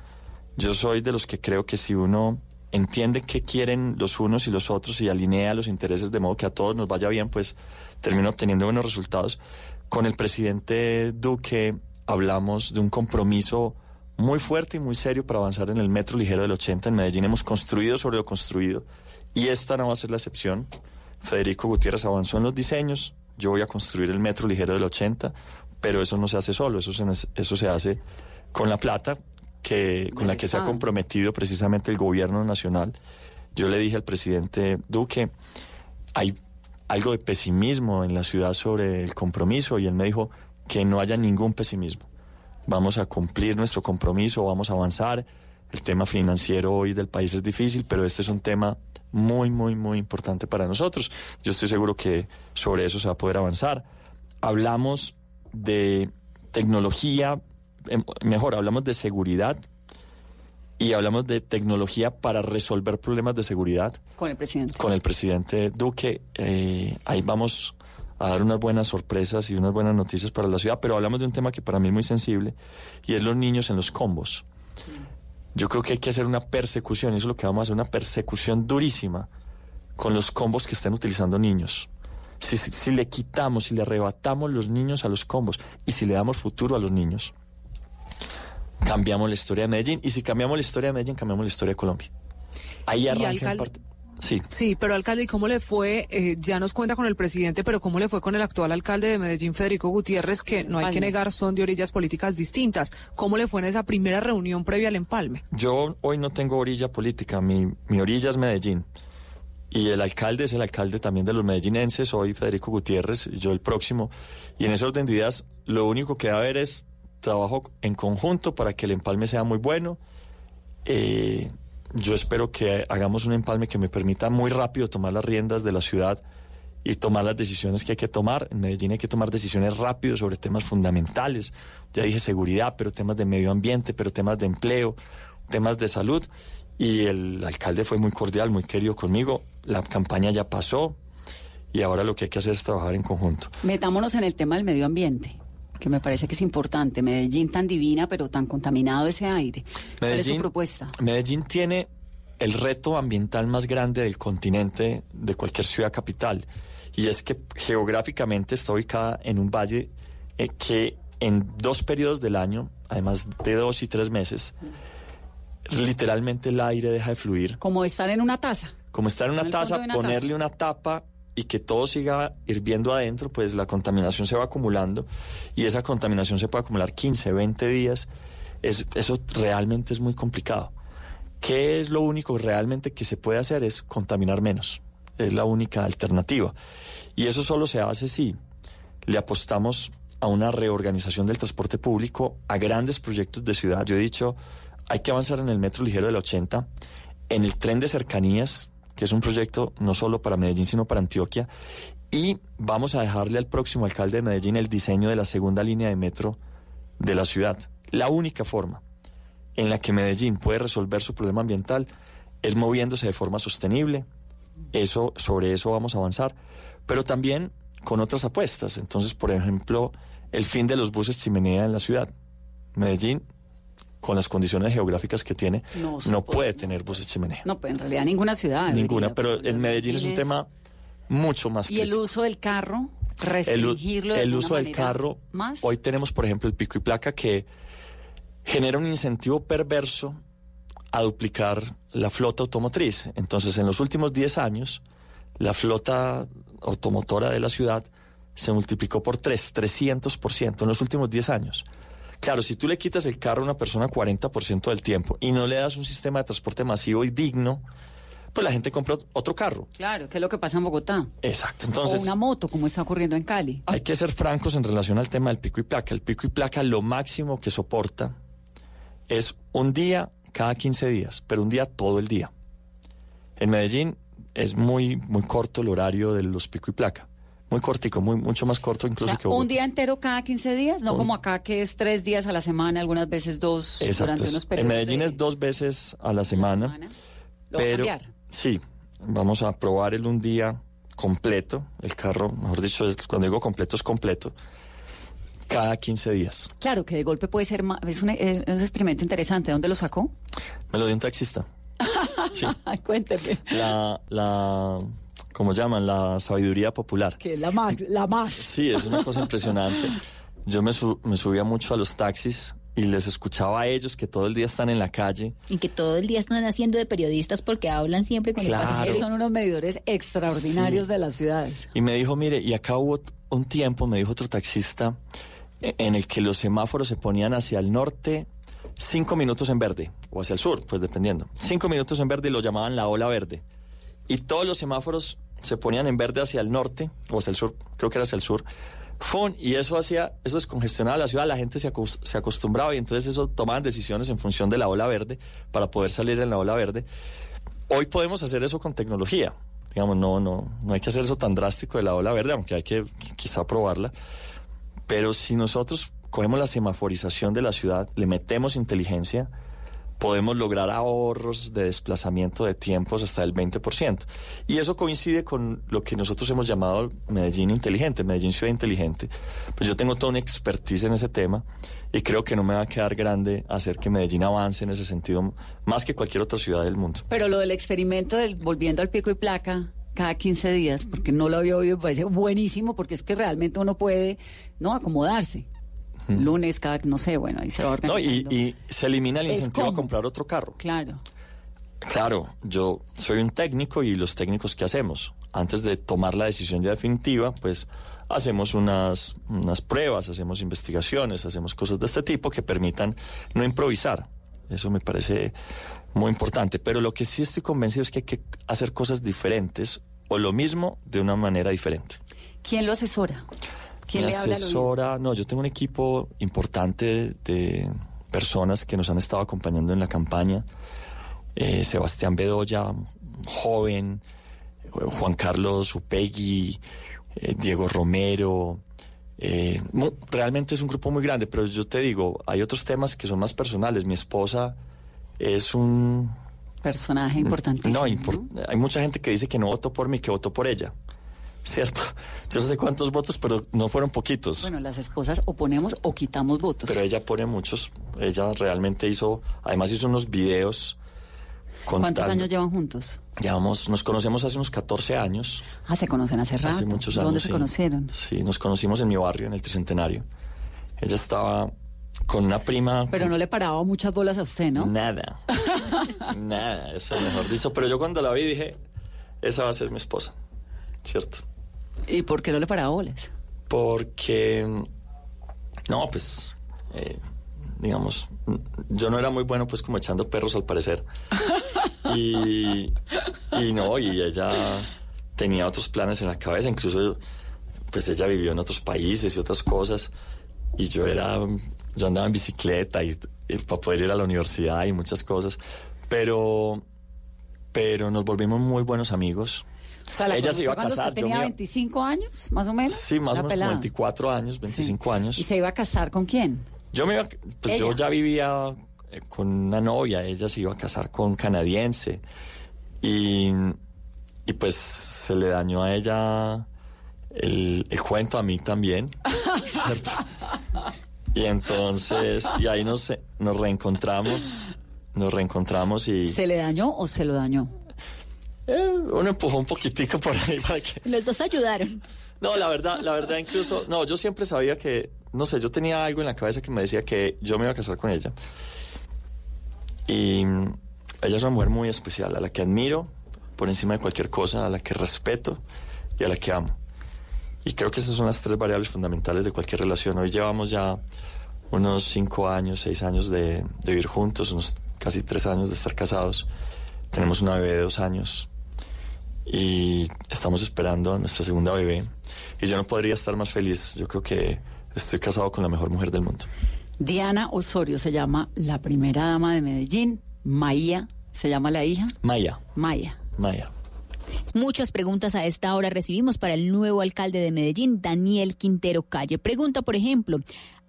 S10: Yo soy de los que creo que si uno entiende qué quieren los unos y los otros y alinea los intereses de modo que a todos nos vaya bien, pues termina obteniendo buenos resultados. Con el presidente Duque hablamos de un compromiso muy fuerte y muy serio para avanzar en el metro ligero del 80 en Medellín. Hemos construido sobre lo construido y esta no va a ser la excepción. Federico Gutiérrez avanzó en los diseños, yo voy a construir el metro ligero del 80, pero eso no se hace solo, eso se, eso se hace con la plata que, con la que se ha comprometido precisamente el gobierno nacional. Yo le dije al presidente Duque, hay algo de pesimismo en la ciudad sobre el compromiso y él me dijo que no haya ningún pesimismo. Vamos a cumplir nuestro compromiso, vamos a avanzar. El tema financiero hoy del país es difícil, pero este es un tema muy, muy, muy importante para nosotros. Yo estoy seguro que sobre eso se va a poder avanzar. Hablamos de tecnología, em, mejor, hablamos de seguridad y hablamos de tecnología para resolver problemas de seguridad.
S9: Con el presidente.
S10: Con el presidente Duque. Eh, ahí vamos a dar unas buenas sorpresas y unas buenas noticias para la ciudad, pero hablamos de un tema que para mí es muy sensible y es los niños en los combos. Yo creo que hay que hacer una persecución, y eso es lo que vamos a hacer, una persecución durísima con los combos que están utilizando niños. Si, si, si, le quitamos, si le arrebatamos los niños a los combos y si le damos futuro a los niños, cambiamos la historia de Medellín. Y si cambiamos la historia de Medellín, cambiamos la historia de Colombia. Ahí arranca parte. Sí.
S12: Sí, pero alcalde, ¿y cómo le fue? Eh, ya nos cuenta con el presidente, pero ¿cómo le fue con el actual alcalde de Medellín, Federico Gutiérrez, que no hay que negar son de orillas políticas distintas? ¿Cómo le fue en esa primera reunión previa al empalme?
S10: Yo hoy no tengo orilla política, mi, mi orilla es Medellín. Y el alcalde es el alcalde también de los medellinenses, hoy Federico Gutiérrez, yo el próximo. Y en ese orden de ideas, lo único que va a haber es trabajo en conjunto para que el empalme sea muy bueno. Eh, yo espero que hagamos un empalme que me permita muy rápido tomar las riendas de la ciudad y tomar las decisiones que hay que tomar. En Medellín hay que tomar decisiones rápido sobre temas fundamentales. Ya dije seguridad, pero temas de medio ambiente, pero temas de empleo, temas de salud. Y el alcalde fue muy cordial, muy querido conmigo. La campaña ya pasó y ahora lo que hay que hacer es trabajar en conjunto.
S9: Metámonos en el tema del medio ambiente que me parece que es importante. Medellín tan divina, pero tan contaminado ese aire.
S10: Medellín,
S9: ¿Cuál es su propuesta?
S10: Medellín tiene el reto ambiental más grande del continente, de cualquier ciudad capital. Y es que geográficamente está ubicada en un valle eh, que en dos periodos del año, además de dos y tres meses, literalmente el aire deja de fluir.
S9: Como estar en una taza.
S10: Como estar en una taza, ponerle
S9: taza.
S10: una tapa y que todo siga hirviendo adentro, pues la contaminación se va acumulando y esa contaminación se puede acumular 15, 20 días. Es, eso realmente es muy complicado. ¿Qué es lo único realmente que se puede hacer? Es contaminar menos. Es la única alternativa. Y eso solo se hace si le apostamos a una reorganización del transporte público, a grandes proyectos de ciudad. Yo he dicho, hay que avanzar en el metro ligero del 80, en el tren de cercanías, que es un proyecto no solo para Medellín, sino para Antioquia. Y vamos a dejarle al próximo alcalde de Medellín el diseño de la segunda línea de metro de la ciudad. La única forma en la que Medellín puede resolver su problema ambiental es moviéndose de forma sostenible. Eso, sobre eso vamos a avanzar. Pero también con otras apuestas. Entonces, por ejemplo, el fin de los buses chimenea en la ciudad. Medellín con las condiciones geográficas que tiene,
S9: No
S10: puede
S9: puede.
S10: tener buses chimenea.
S9: No, pues en realidad ninguna ciudad.
S10: Ninguna,
S9: debería,
S10: pero en Medellín es un tema mucho más
S9: Y el uso del carro,
S10: El,
S9: restringirlo de
S10: el uso del carro.
S9: Más.
S10: Hoy tenemos, por ejemplo, el pico y placa que genera un incentivo perverso a duplicar la flota automotriz. Entonces, en los últimos 10 años, la flota automotora de la ciudad se multiplicó por 3, 300% en los últimos 10 años. Claro, si tú le quitas el carro a una persona 40% del tiempo y no le das un sistema de transporte masivo y digno, pues la gente compra otro carro.
S9: Claro, que es lo que pasa en Bogotá.
S10: Exacto. Entonces,
S9: o una moto, como está ocurriendo en Cali.
S10: hay que ser francos en relación al tema del pico y placa. El pico y placa lo máximo que soporta es un día cada 15 días, pero un día todo el día. En Medellín es muy, muy corto el horario de los pico y placa. Muy cortico, muy, mucho más corto
S9: O
S10: incluso
S9: sea,
S10: que
S9: un
S10: Bogotá.
S9: día entero cada 15 días, no
S10: Un-
S9: como acá que es tres días a la semana, algunas veces dos
S10: Exacto.
S9: durante unos
S10: En
S9: periodos.
S10: Medellín
S9: de-
S10: es dos veces a la semana.
S9: semana. ¿Lo va a
S10: pero
S9: cambiar?
S10: sí, vamos a probar el un día completo. El carro, mejor dicho, cuando digo completo es completo. Cada 15 días.
S9: Claro, que de golpe puede ser más, es un, es un experimento interesante. ¿Dónde lo sacó?
S10: Me lo dio un taxista. <laughs> Sí.
S9: Cuénteme.
S10: La, la, ¿cómo llaman? La sabiduría popular.
S9: Que la más, la más.
S10: Sí, es una cosa <laughs> impresionante. Yo me, su- me subía mucho a los taxis y les escuchaba a ellos que todo el día están en la calle.
S11: Y que todo el día están haciendo de periodistas porque hablan siempre con
S10: Claro.
S11: el pasajero.
S9: Son unos medidores extraordinarios
S10: Sí.
S9: de las ciudades.
S10: Y me dijo, mire, y acá hubo un tiempo, me dijo otro taxista, e- en el que los semáforos se ponían hacia el norte cinco minutos en verde, o hacia el sur, pues dependiendo. Cinco minutos en verde y lo llamaban la ola verde. Y todos los semáforos se ponían en verde hacia el norte, o hacia el sur, creo que era hacia el sur, Fun, y eso hacía, eso descongestionaba la ciudad, la gente se, acos- se acostumbraba y entonces eso tomaban decisiones en función de la ola verde para poder salir en la ola verde. Hoy podemos hacer eso con tecnología. Digamos, no, no, no hay que hacer eso tan drástico de la ola verde, aunque hay que quizá probarla. Pero si nosotros cogemos la semaforización de la ciudad, le metemos inteligencia, podemos lograr ahorros de desplazamiento de tiempos hasta el 20%. Y eso coincide con lo que nosotros hemos llamado Medellín inteligente, Medellín ciudad inteligente. Pues yo tengo toda una expertise en ese tema y creo que no me va a quedar grande hacer que Medellín avance en ese sentido más que cualquier otra ciudad del mundo.
S9: Pero lo del experimento del volviendo al pico y placa cada 15 días, porque no lo había oído, me parece buenísimo, porque es que realmente uno puede no acomodarse. Lunes, cada, no sé, bueno, ahí se va
S10: No, y,
S9: organizando.
S10: y se elimina el incentivo a comprar otro carro.
S9: Claro.
S10: Claro, yo soy un técnico y los técnicos que hacemos, antes de tomar la decisión ya definitiva, pues hacemos unas, unas pruebas, hacemos investigaciones, hacemos cosas de este tipo que permitan no improvisar. Eso me parece muy importante. Pero lo que sí estoy convencido es que hay que hacer cosas diferentes o lo mismo de una manera diferente.
S9: ¿Quién lo asesora? ¿Quién le
S10: asesora, no, yo tengo un equipo importante de personas que nos han estado acompañando en la campaña. Eh, Sebastián Bedoya, joven, eh, Juan Carlos Upegui, eh, Diego Romero. eh, realmente es un grupo muy grande, pero yo te digo, hay otros temas que son más personales. Mi esposa es un...
S9: Personaje importantísimo.
S10: No, impor- hay mucha gente que dice que no votó por mí, que votó por ella. ¿Cierto? Yo no sé cuántos votos, pero no fueron poquitos.
S9: Bueno, las esposas o ponemos o quitamos votos.
S10: Pero ella pone muchos. Ella realmente hizo, además hizo unos videos.
S9: ¿Cuántos
S10: contando-
S9: años llevan juntos?
S10: Llevamos, nos conocemos hace unos 14 años.
S9: Ah, se conocen hace rato.
S10: Hace muchos años.
S9: ¿Dónde se
S10: sí.
S9: conocieron?
S10: Sí, nos conocimos en mi barrio, en el Tricentenario. Ella estaba con una prima.
S9: Pero no le paraba muchas bolas a usted, ¿no?
S10: Nada. <laughs> Nada, eso mejor dicho. Pero yo cuando la vi dije, esa va a ser mi esposa. ¿Cierto?
S9: ¿Y por qué no le paraba bolas?
S10: Porque, no, pues, eh, digamos, yo no era muy bueno pues como echando perros al parecer. <laughs> Y, y no, y ella tenía otros planes en la cabeza, incluso pues ella vivió en otros países y otras cosas. Y yo era, yo andaba en bicicleta y, y para poder ir a la universidad y muchas cosas. Pero, pero nos volvimos muy buenos amigos.
S9: O sea, la
S10: ella se iba a casar. yo
S9: tenía
S10: iba-
S9: 25 años, más o menos.
S10: Sí, más o menos
S9: pelada.
S10: 24 años, 25 años.
S9: ¿Y se iba a casar con quién?
S10: Yo me iba, pues yo
S9: Ella.
S10: ya vivía eh, con una novia, ella se iba a casar con un canadiense y, y pues se le dañó a ella el, el cuento a mí también, <laughs> ¿cierto? Y entonces, y ahí nos, nos reencontramos, nos reencontramos y
S9: ¿Se le dañó o se lo dañó?
S10: Eh, uno empujó un poquitico por ahí para que... <laughs>
S11: Los dos ayudaron.
S10: No, la verdad, la verdad incluso, no, yo siempre sabía que, no sé, yo tenía algo en la cabeza que me decía que yo me iba a casar con ella. Y mm, ella es una mujer muy especial, a la que admiro por encima de cualquier cosa, a la que respeto y a la que amo. Y creo que esas son las tres variables fundamentales de cualquier relación. Hoy llevamos ya unos cinco años, seis años de, de vivir juntos, unos casi tres años de estar casados. Tenemos una bebé de dos años y estamos esperando a nuestra segunda bebé. Y yo no podría estar más feliz. Yo creo que estoy casado con la mejor mujer del mundo.
S9: Diana Osorio se llama la primera dama de Medellín. Maía se llama la hija.
S10: Maya,
S9: Maya.
S10: Maya.
S11: Muchas preguntas a esta hora recibimos para el nuevo alcalde de Medellín, Daniel Quintero Calle. Pregunta, por ejemplo,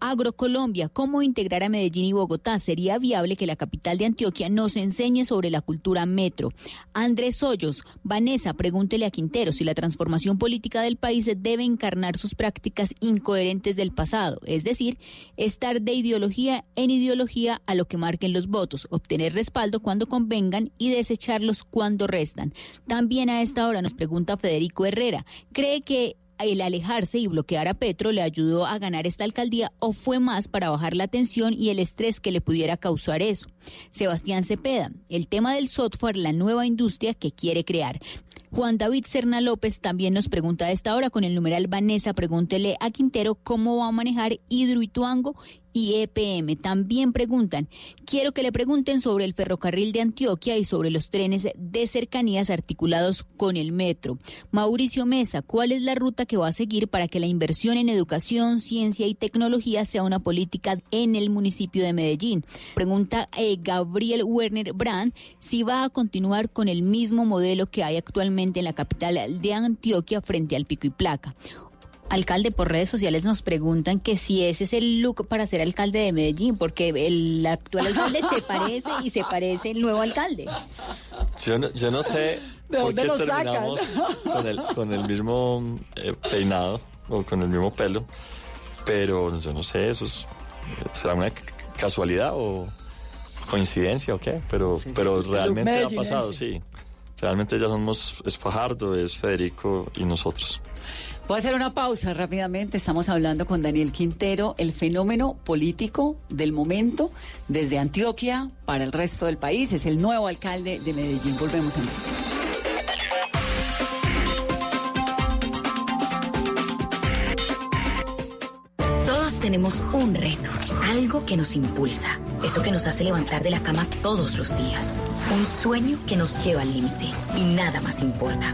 S11: Agrocolombia, ¿cómo integrar a Medellín y Bogotá? ¿Sería viable que la capital de Antioquia nos enseñe sobre la cultura metro? Andrés Hoyos, Vanessa, pregúntele a Quintero si la transformación política del país debe encarnar sus prácticas incoherentes del pasado, es decir, estar de ideología en ideología a lo que marquen los votos, obtener respaldo cuando convengan y desecharlos cuando restan. También a esta hora nos pregunta Federico Herrera, ¿cree que el alejarse y bloquear a Petro le ayudó a ganar esta alcaldía o fue más para bajar la tensión y el estrés que le pudiera causar eso? Sebastián Cepeda, el tema del software, la nueva industria que quiere crear. Juan David Serna López también nos pregunta a esta hora con el numeral Vanessa, pregúntele a Quintero cómo va a manejar Hidroituango y EPM. También preguntan, quiero que le pregunten sobre el ferrocarril de Antioquia y sobre los trenes de cercanías articulados con el metro. Mauricio Mesa, ¿cuál es la ruta que va a seguir para que la inversión en educación, ciencia y tecnología sea una política en el municipio de Medellín? Pregunta eh, Gabriel Werner Brand si va a continuar con el mismo modelo que hay actualmente en la capital de Antioquia frente al pico y placa. Alcalde, por redes sociales nos preguntan que si ese es el look para ser alcalde de Medellín, porque el actual alcalde se <laughs> parece y se parece el nuevo alcalde.
S10: Yo no, yo no sé
S9: ¿De
S10: por
S9: dónde
S10: qué
S9: lo
S10: terminamos
S9: sacan?
S10: con el, con el mismo eh, peinado o con el mismo pelo, pero yo no sé, eso es, será una c- casualidad o coincidencia o qué, pero, pero realmente ha pasado, sí. Realmente ya somos, es Fajardo, es Federico y nosotros.
S9: Voy a hacer una pausa rápidamente. Estamos hablando con Daniel Quintero, el fenómeno político del momento desde Antioquia para el resto del país. Es el nuevo alcalde de Medellín. Volvemos en
S13: Todos tenemos un reto, algo que nos impulsa, eso que nos hace levantar de la cama todos los días, un sueño que nos lleva al límite y nada más importa.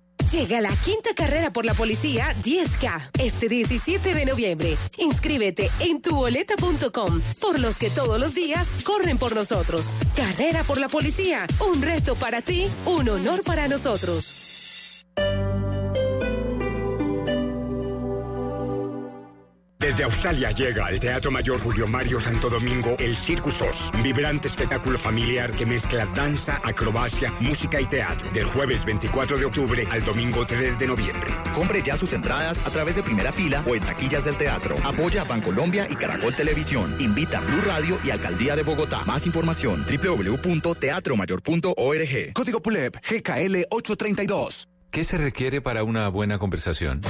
S14: Llega la quinta carrera por la policía 10K este 17 de noviembre. Inscríbete en tuboleta.com por los que todos los días corren por nosotros. Carrera por la policía, un reto para ti, un honor para nosotros.
S15: Desde Australia llega al Teatro Mayor Julio Mario Santo Domingo el Circus Oz, un vibrante espectáculo familiar que mezcla danza, acrobacia, música y teatro. Del jueves 24 de octubre al domingo 3 de noviembre.
S16: Compre ya sus entradas a través de primera fila o en taquillas del teatro. Apoya a Bancolombia y Caracol Televisión. Invita a Blue Radio y Alcaldía de Bogotá. Más información www.teatromayor.org.
S4: Código PULEP GKL 832.
S8: ¿Qué se requiere para una buena conversación?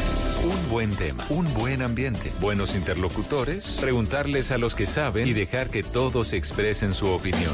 S8: Un buen tema, un buen ambiente, buenos interlocutores, preguntarles a los que saben y dejar que todos expresen su opinión.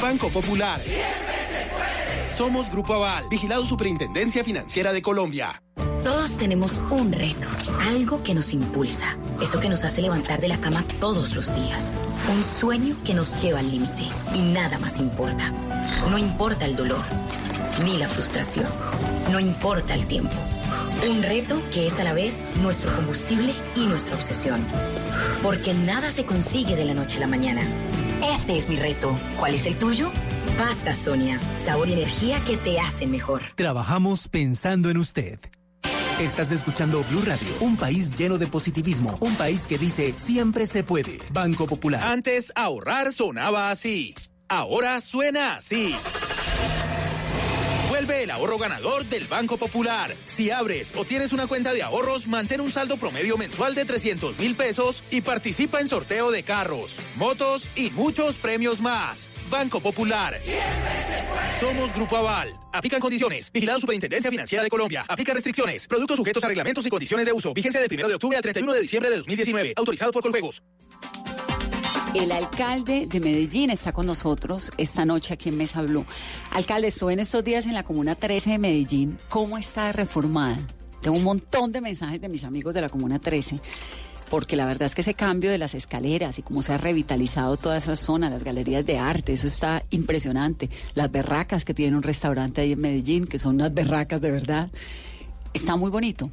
S17: Banco Popular. Somos Grupo Aval, vigilado Superintendencia Financiera de Colombia.
S13: Todos tenemos un reto, algo que nos impulsa, eso que nos hace levantar de la cama todos los días, un sueño que nos lleva al límite y nada más importa. No importa el dolor, ni la frustración, no importa el tiempo. Un reto que es a la vez nuestro combustible y nuestra obsesión. Porque nada se consigue de la noche a la mañana. Este es mi reto. ¿Cuál es el tuyo? Pasta Sonia, sabor y energía que te hacen mejor.
S18: Trabajamos pensando en usted. Estás escuchando Blue Radio, un país lleno de positivismo, un país que dice siempre se puede. Banco Popular.
S17: Antes ahorrar sonaba así. Ahora suena así. El ahorro ganador del Banco Popular. Si abres o tienes una cuenta de ahorros, mantén un saldo promedio mensual de 300 mil pesos y participa en sorteo de carros, motos y muchos premios más. Banco Popular. Somos Grupo Aval. Aplican condiciones. Vigilado Superintendencia Financiera de Colombia. Aplica restricciones. Productos sujetos a reglamentos y condiciones de uso. Vigencia del 1 de octubre al 31 de diciembre de 2019. Autorizado por Coljuegos.
S9: El alcalde de Medellín está con nosotros esta noche aquí en Mesa Blue. Alcalde, estuve en estos días en la Comuna 13 de Medellín. ¿Cómo está reformada? Tengo un montón de mensajes de mis amigos de la Comuna 13 porque la verdad es que ese cambio de las escaleras y cómo se ha revitalizado toda esa zona, las galerías de arte, eso está impresionante. Las berracas que tienen un restaurante ahí en Medellín, que son unas berracas de verdad, está muy bonito.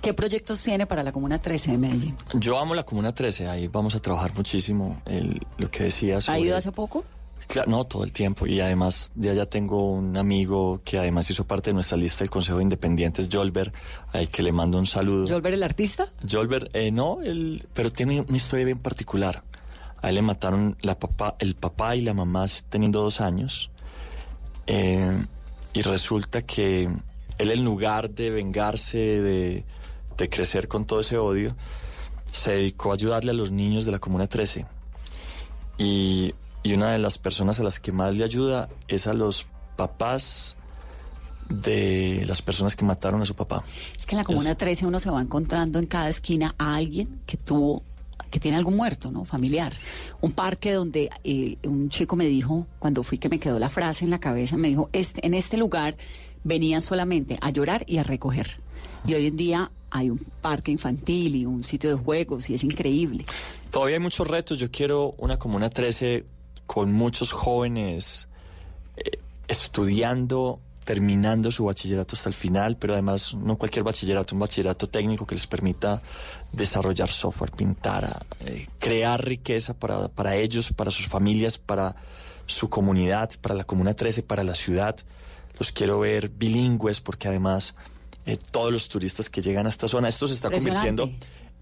S9: ¿Qué proyectos tiene para la Comuna 13 de Medellín?
S10: Yo amo la Comuna 13, ahí vamos a trabajar muchísimo. El, lo que decías.
S9: ¿Ha ido hace poco?
S10: Claro, no, todo el tiempo. Y además, de allá tengo un amigo que además hizo parte de nuestra lista del Consejo de Independientes, Jolber, al que le mando un saludo.
S9: ¿Jolber el artista?
S10: Jolber, eh, no, él, pero tiene una historia bien particular. A él le mataron la papá, el papá y la mamá teniendo dos años. Eh, y resulta que él en lugar de vengarse de de crecer con todo ese odio, se dedicó a ayudarle a los niños de la Comuna 13. Y, y una de las personas a las que más le ayuda es a los papás de las personas que mataron a su papá.
S9: Es que en la Comuna 13 uno se va encontrando en cada esquina a alguien que tuvo que tiene algún muerto, ¿no? Familiar. Un parque donde eh, un chico me dijo, cuando fui que me quedó la frase en la cabeza, me dijo, este, en este lugar venían solamente a llorar y a recoger. Y hoy en día hay un parque infantil y un sitio de juegos y es increíble.
S10: Todavía hay muchos retos. Yo quiero una Comuna 13 con muchos jóvenes eh, estudiando, terminando su bachillerato hasta el final, pero además no cualquier bachillerato, un bachillerato técnico que les permita desarrollar software, pintar, eh, crear riqueza para, para ellos, para sus familias, para su comunidad, para la Comuna 13, para la ciudad. Los quiero ver bilingües porque además eh, todos los turistas que llegan a esta zona. Esto se está convirtiendo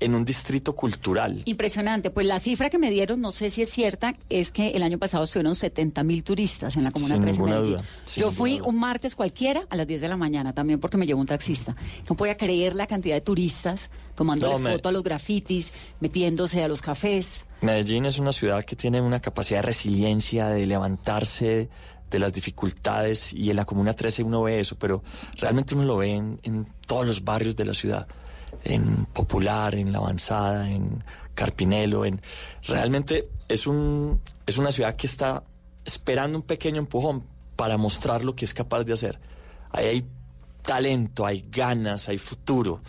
S10: en un distrito cultural.
S9: Impresionante. Pues la cifra que me dieron, no sé si es cierta, es que el año pasado estuvieron 70 mil turistas en la Comuna 13 de Medellín. Yo fui un martes cualquiera a las 10 de la mañana también porque me llevó un taxista. No podía creer la cantidad de turistas tomando foto a los grafitis, metiéndose a los cafés.
S10: Medellín es una ciudad que tiene una capacidad de resiliencia, de levantarse de las dificultades y en la Comuna 13 uno ve eso, pero realmente uno lo ve en, todos los barrios de la ciudad, en Popular, en La Avanzada, en Carpinelo, en realmente es un es una ciudad que está esperando un pequeño empujón para mostrar lo que es capaz de hacer. Ahí hay talento, hay ganas, hay futuro.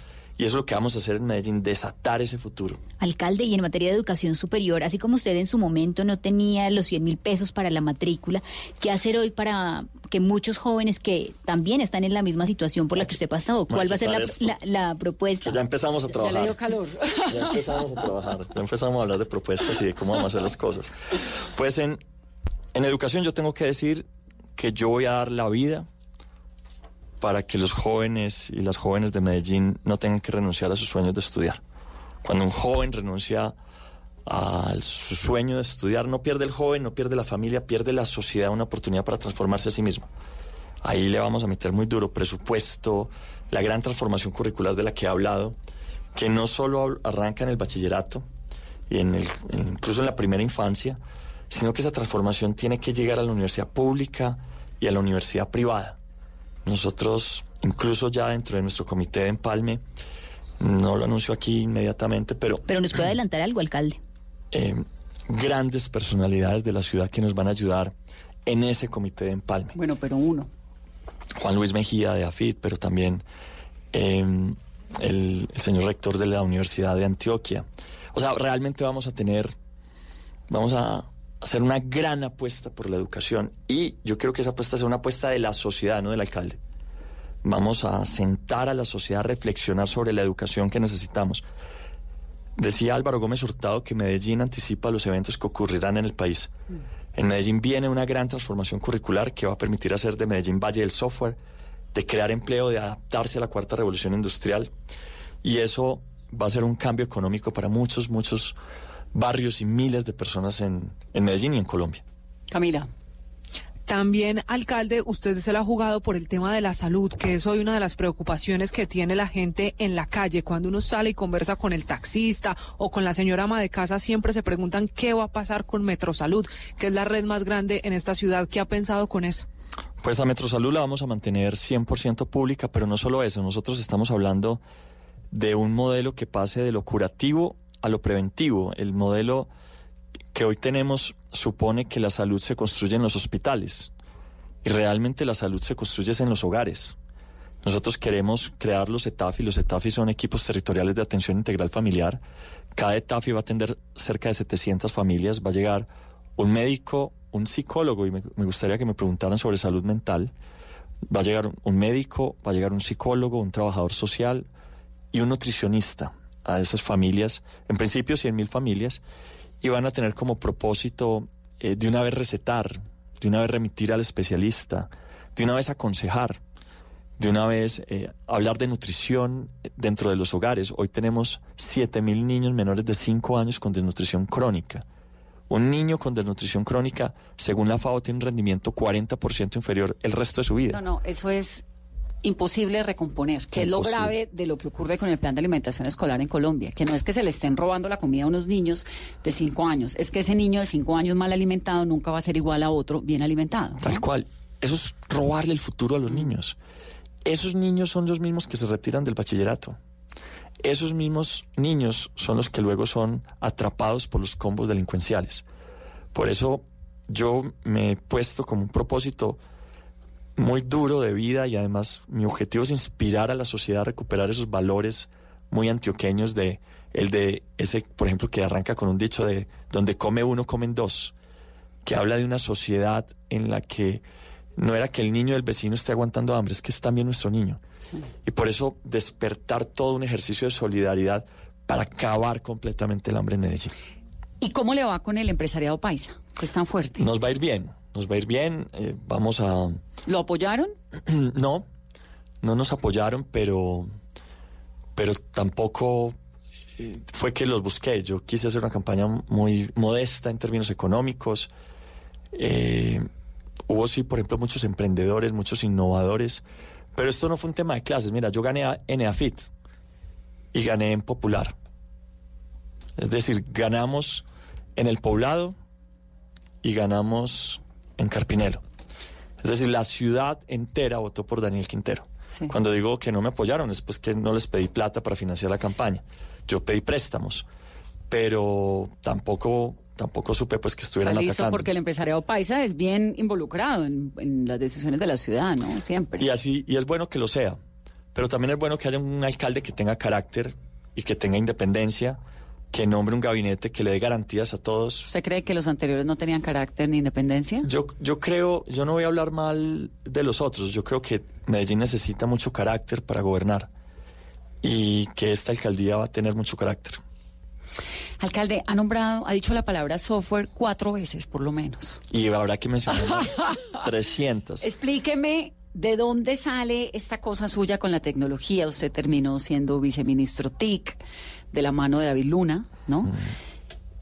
S10: Y eso es lo que vamos a hacer en Medellín, desatar ese futuro.
S11: Alcalde, y en materia de educación superior, así como usted en su momento no tenía los 100 mil pesos para la matrícula, ¿qué hacer hoy para que muchos jóvenes que también están en la misma situación por la que usted pasó, cuál va a ser la, propuesta?
S10: ya empezamos a trabajar.
S9: Ya le dio calor. <laughs>
S10: Ya empezamos a trabajar, ya empezamos a hablar de propuestas y de cómo vamos a hacer las cosas. Pues en, en educación yo tengo que decir que yo voy a dar la vida para que los jóvenes y las jóvenes de Medellín no tengan que renunciar a sus sueños de estudiar. Cuando un joven renuncia a su sueño de estudiar, no pierde el joven, no pierde la familia, pierde la sociedad una oportunidad para transformarse a sí mismo. Ahí le vamos a meter muy duro presupuesto, la gran transformación curricular de la que he hablado, que no solo arranca en el bachillerato y en incluso en la primera infancia, sino que esa transformación tiene que llegar a la universidad pública y a la universidad privada. Nosotros, incluso ya dentro de nuestro comité de empalme, no lo anuncio aquí inmediatamente, pero...
S11: Pero nos puede adelantar algo, alcalde.
S10: Eh, grandes personalidades de la ciudad que nos van a ayudar en ese comité de empalme.
S9: Bueno, pero uno.
S10: Juan Luis Mejía de AFIT, pero también em, el, el, señor rector de la Universidad de Antioquia. O sea, realmente vamos a tener, vamos a hacer una gran apuesta por la educación y yo creo que esa apuesta sea una apuesta de la sociedad, no del alcalde. Vamos a sentar a la sociedad a reflexionar sobre la educación que necesitamos. Decía Álvaro Gómez Hurtado que Medellín anticipa los eventos que ocurrirán en el país. En Medellín viene una gran transformación curricular que va a permitir hacer de Medellín Valle del Software, de crear empleo, de adaptarse a la cuarta revolución industrial. Y eso va a ser un cambio económico para muchos, muchos barrios y miles de personas en, Medellín y en Colombia.
S9: Camila.
S12: También, alcalde, usted se la ha jugado por el tema de la salud, que es hoy una de las preocupaciones que tiene la gente en la calle. Cuando uno sale y conversa con el taxista o con la señora ama de casa, siempre se preguntan qué va a pasar con Metrosalud, que es la red más grande en esta ciudad. ¿Qué ha pensado con eso?
S10: Pues a Metrosalud la vamos a mantener 100% pública, pero no solo eso. Nosotros estamos hablando de un modelo que pase de lo curativo a lo preventivo, el modelo que hoy tenemos supone que la salud se construye en los hospitales y realmente la salud se construye en los hogares. Nosotros queremos crear los ETAFI. Los ETAFI son equipos territoriales de atención integral familiar. Cada ETAFI va a atender cerca de 700 familias. Va a llegar un médico, un psicólogo, y me, me gustaría que me preguntaran sobre salud mental. Va a llegar un médico, va a llegar un psicólogo, un trabajador social y un nutricionista a esas familias, en principio 100.000 familias, y van a tener como propósito eh, de una vez recetar, de una vez remitir al especialista, de una vez aconsejar, de una vez eh, hablar de nutrición dentro de los hogares. Hoy tenemos 7.000 niños menores de 5 años con desnutrición crónica. Un niño con desnutrición crónica, según la FAO, tiene un rendimiento 40% inferior el resto de su vida.
S9: No, no, eso es imposible recomponer, que es lo grave de lo que ocurre con el plan de alimentación escolar en Colombia, que no es que se le estén robando la comida a unos niños de 5 años, es que ese niño de 5 años mal alimentado nunca va a ser igual a otro bien alimentado.
S10: Tal cual. Eso es robarle el futuro a los niños. Esos niños son los mismos que se retiran del bachillerato. Esos mismos niños son los que luego son atrapados por los combos delincuenciales. Por eso yo me he puesto como un propósito muy duro de vida y además mi objetivo es inspirar a la sociedad a recuperar esos valores muy antioqueños de el de ese, por ejemplo, que arranca con un dicho de donde come uno, comen dos, que habla de una sociedad en la que no era que el niño del vecino esté aguantando hambre, es que es también nuestro niño. Y por eso despertar todo un ejercicio de solidaridad para acabar completamente el hambre en Medellín.
S9: ¿Y cómo le va con el empresariado paisa, que es tan fuerte?
S10: Nos va a ir bien, nos va a ir bien, eh, vamos a...
S9: ¿Lo apoyaron? <clears throat>
S10: no, no nos apoyaron, pero, pero tampoco eh, fue que los busqué. Yo quise hacer una campaña muy modesta en términos económicos. Eh, hubo sí, por ejemplo, muchos emprendedores, muchos innovadores, pero esto no fue un tema de clases. Mira, yo gané a NAFIT y gané en Popular. Es decir, ganamos en el poblado y ganamos en Carpinelo. Es decir, la ciudad entera votó por Daniel Quintero. Cuando digo que no me apoyaron es pues que no les pedí plata para financiar la campaña. Yo pedí préstamos, pero tampoco tampoco supe pues que estuvieran
S9: Salizo
S10: atacando.
S9: porque el empresariado paisa es bien involucrado en, en las decisiones de la ciudad, ¿no? Siempre.
S10: Y así y es bueno que lo sea, pero también es bueno que haya un alcalde que tenga carácter y que tenga independencia, que nombre un gabinete que le dé garantías a todos.
S9: ¿Usted cree que los anteriores no tenían carácter ni independencia?
S10: Yo, yo creo, yo no voy a hablar mal de los otros, yo creo que Medellín necesita mucho carácter para gobernar y que esta alcaldía va a tener mucho carácter.
S9: Alcalde, ha nombrado, ha dicho la palabra software cuatro veces, por lo menos.
S10: Y habrá que mencionar <laughs> 300.
S9: Explíqueme de dónde sale esta cosa suya con la tecnología. Usted terminó siendo viceministro TIC de la mano de David Luna, ¿no?
S10: Mm.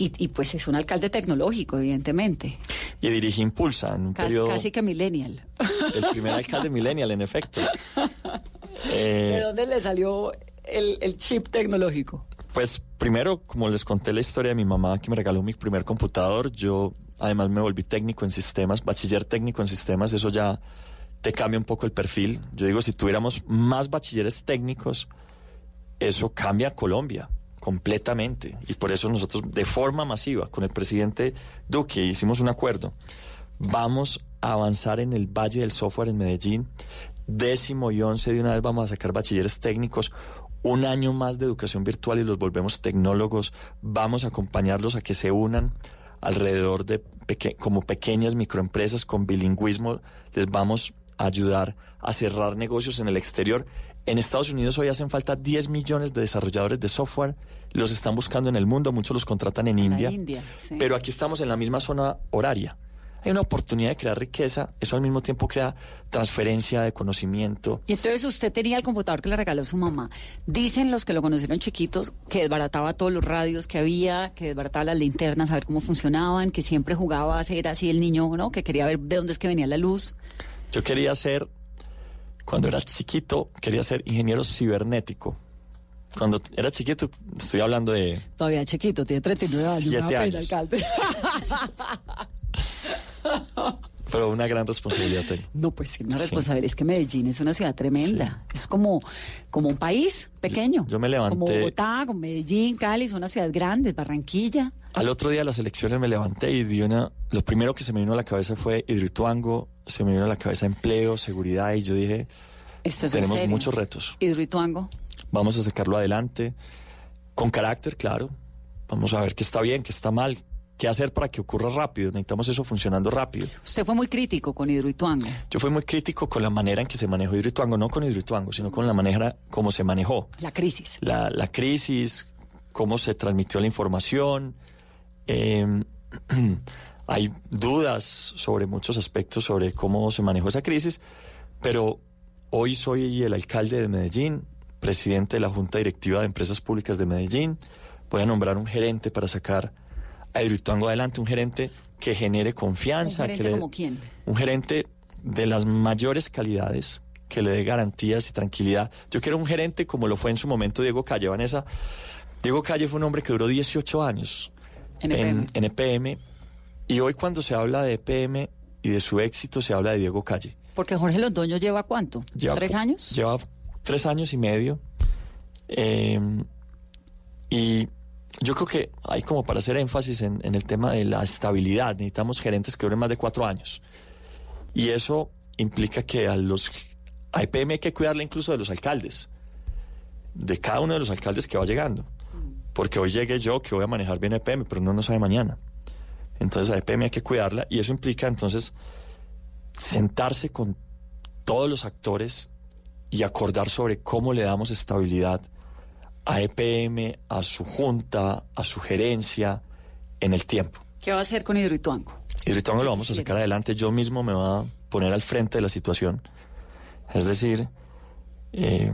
S9: Y, y, pues es un alcalde tecnológico, evidentemente.
S10: Y dirigí Impulsa en un
S9: casi,
S10: periodo...
S9: Casi que millennial.
S10: El primer alcalde millennial, en efecto. <laughs>
S9: Eh, ¿De dónde le salió el, el chip tecnológico?
S10: Pues primero, como les conté la historia de mi mamá que me regaló mi primer computador, yo además me volví técnico en sistemas, bachiller técnico en sistemas, eso ya te cambia un poco el perfil. Yo digo, si tuviéramos más bachilleres técnicos, eso cambia Colombia completamente. Y por eso nosotros, de forma masiva, con el presidente Duque, hicimos un acuerdo. Vamos a avanzar en el Valle del Software en Medellín. Décimo y once de una vez vamos a sacar bachilleres técnicos un año más de educación virtual y los volvemos tecnólogos. Vamos a acompañarlos a que se unan alrededor de como pequeñas microempresas con bilingüismo. Les vamos a ayudar a cerrar negocios en el exterior. En Estados Unidos hoy hacen falta 10 millones de desarrolladores de software. Los están buscando en el mundo, muchos los contratan en India.
S9: India sí.
S10: Pero aquí estamos en la misma zona horaria. Hay una oportunidad de crear riqueza, eso al mismo tiempo crea transferencia de conocimiento.
S9: Y entonces usted tenía el computador que le regaló su mamá. Dicen los que lo conocieron chiquitos que desbarataba todos los radios que había, que desbarataba las linternas, a ver cómo funcionaban, que siempre jugaba a ser así el niño, ¿no? Que quería ver de dónde es que venía la luz.
S10: Yo quería ser, cuando era chiquito, quería ser ingeniero cibernético. Cuando era chiquito, estoy hablando de...
S9: Todavía chiquito, tiene 39 años.
S10: Siete años.
S9: alcalde. <laughs>
S10: Pero una gran responsabilidad tengo.
S9: No, pues sí, una responsabilidad. Es que Medellín es una ciudad tremenda. Sí. Es como, como un país pequeño.
S10: Yo, yo, me levanté.
S9: Como Bogotá, como Medellín, Cali, son unas ciudades grandes, Barranquilla.
S10: Al otro día de las elecciones me levanté y di una, lo primero que se me vino a la cabeza fue Hidroituango, se me vino a la cabeza empleo, seguridad y yo dije,
S9: Esto es en
S10: tenemos muchos retos,
S9: Hidroituango.
S10: vamos a sacarlo adelante, con carácter, claro, vamos a ver qué está bien, qué está mal, qué hacer para que ocurra rápido, necesitamos eso funcionando rápido.
S9: Usted fue muy crítico con Hidroituango.
S10: Yo fui muy crítico con la manera en que se manejó Hidroituango, no con Hidroituango, sino con la manera como se manejó.
S9: La crisis.
S10: La, la crisis, cómo se transmitió la información. Eh, <clears throat> hay dudas sobre muchos aspectos sobre cómo se manejó esa crisis, pero hoy soy el alcalde de Medellín, presidente de la Junta Directiva de Empresas Públicas de Medellín. Voy a nombrar un gerente para sacar a Hidroituango adelante, un gerente que genere
S9: ¿Un
S10: confianza,
S9: gerente
S10: que le-
S9: como quién?
S10: un gerente de las mayores calidades, que le dé garantías y tranquilidad. Yo quiero un gerente como lo fue en su momento Diego Calle, Vanessa. Diego Calle fue un hombre que duró 18 años
S9: En EPM.
S10: en EPM, y hoy cuando se habla de EPM y de su éxito se habla de Diego Calle.
S9: Porque Jorge Londoño lleva cuánto?
S10: Lleva
S9: ¿Tres años?
S10: Lleva tres años y medio. Eh, y yo creo que hay como para hacer énfasis en, en el tema de la estabilidad. Necesitamos gerentes que duren más de cuatro años. Y eso implica que a los a EPM hay que cuidarle incluso de los alcaldes, de cada uno de los alcaldes que va llegando. Porque hoy llegue yo que voy a manejar bien EPM, pero uno no sabe mañana. Entonces a EPM hay que cuidarla y eso implica entonces sentarse con todos los actores y acordar sobre cómo le damos estabilidad a EPM, a su junta, a su gerencia en el tiempo.
S9: ¿Qué va a hacer con Hidroituango?
S10: Ahorita lo vamos a sacar adelante. Yo mismo me voy a poner al frente de la situación. Es decir, eh,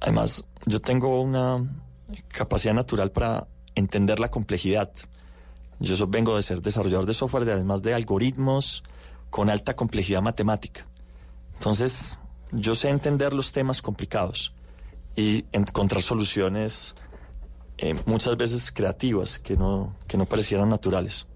S10: además, yo tengo una capacidad natural para entender la complejidad. Yo vengo de ser desarrollador de software, de, además de algoritmos con alta complejidad matemática. Entonces, yo sé entender los temas complicados y encontrar soluciones eh, muchas veces creativas que no, que no parecieran naturales.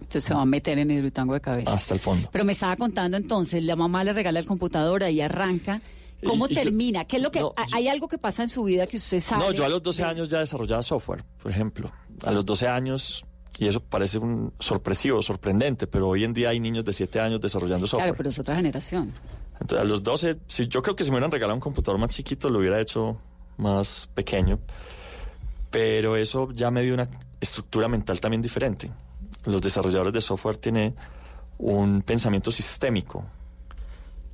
S9: Usted se va a meter en Hidroituango de cabeza.
S10: Hasta el fondo.
S9: Pero me estaba contando entonces, la mamá le regala el computador y arranca. ¿Cómo
S10: Y- y yo-
S9: termina? ¿Qué es lo que
S10: No,
S9: hay- algo que pasa en su vida que usted sabe?
S10: No, yo a los 12 años ya desarrollaba software, por ejemplo. A los 12 años, y eso parece un sorpresivo, sorprendente, pero hoy en día hay niños de 7 años desarrollando software.
S9: Claro, pero es otra generación.
S10: Entonces, a los 12, sí, yo creo que si me hubieran regalado un computador más chiquito, lo hubiera hecho más pequeño. Pero eso ya me dio una estructura mental también diferente. Los desarrolladores de software tienen un pensamiento sistémico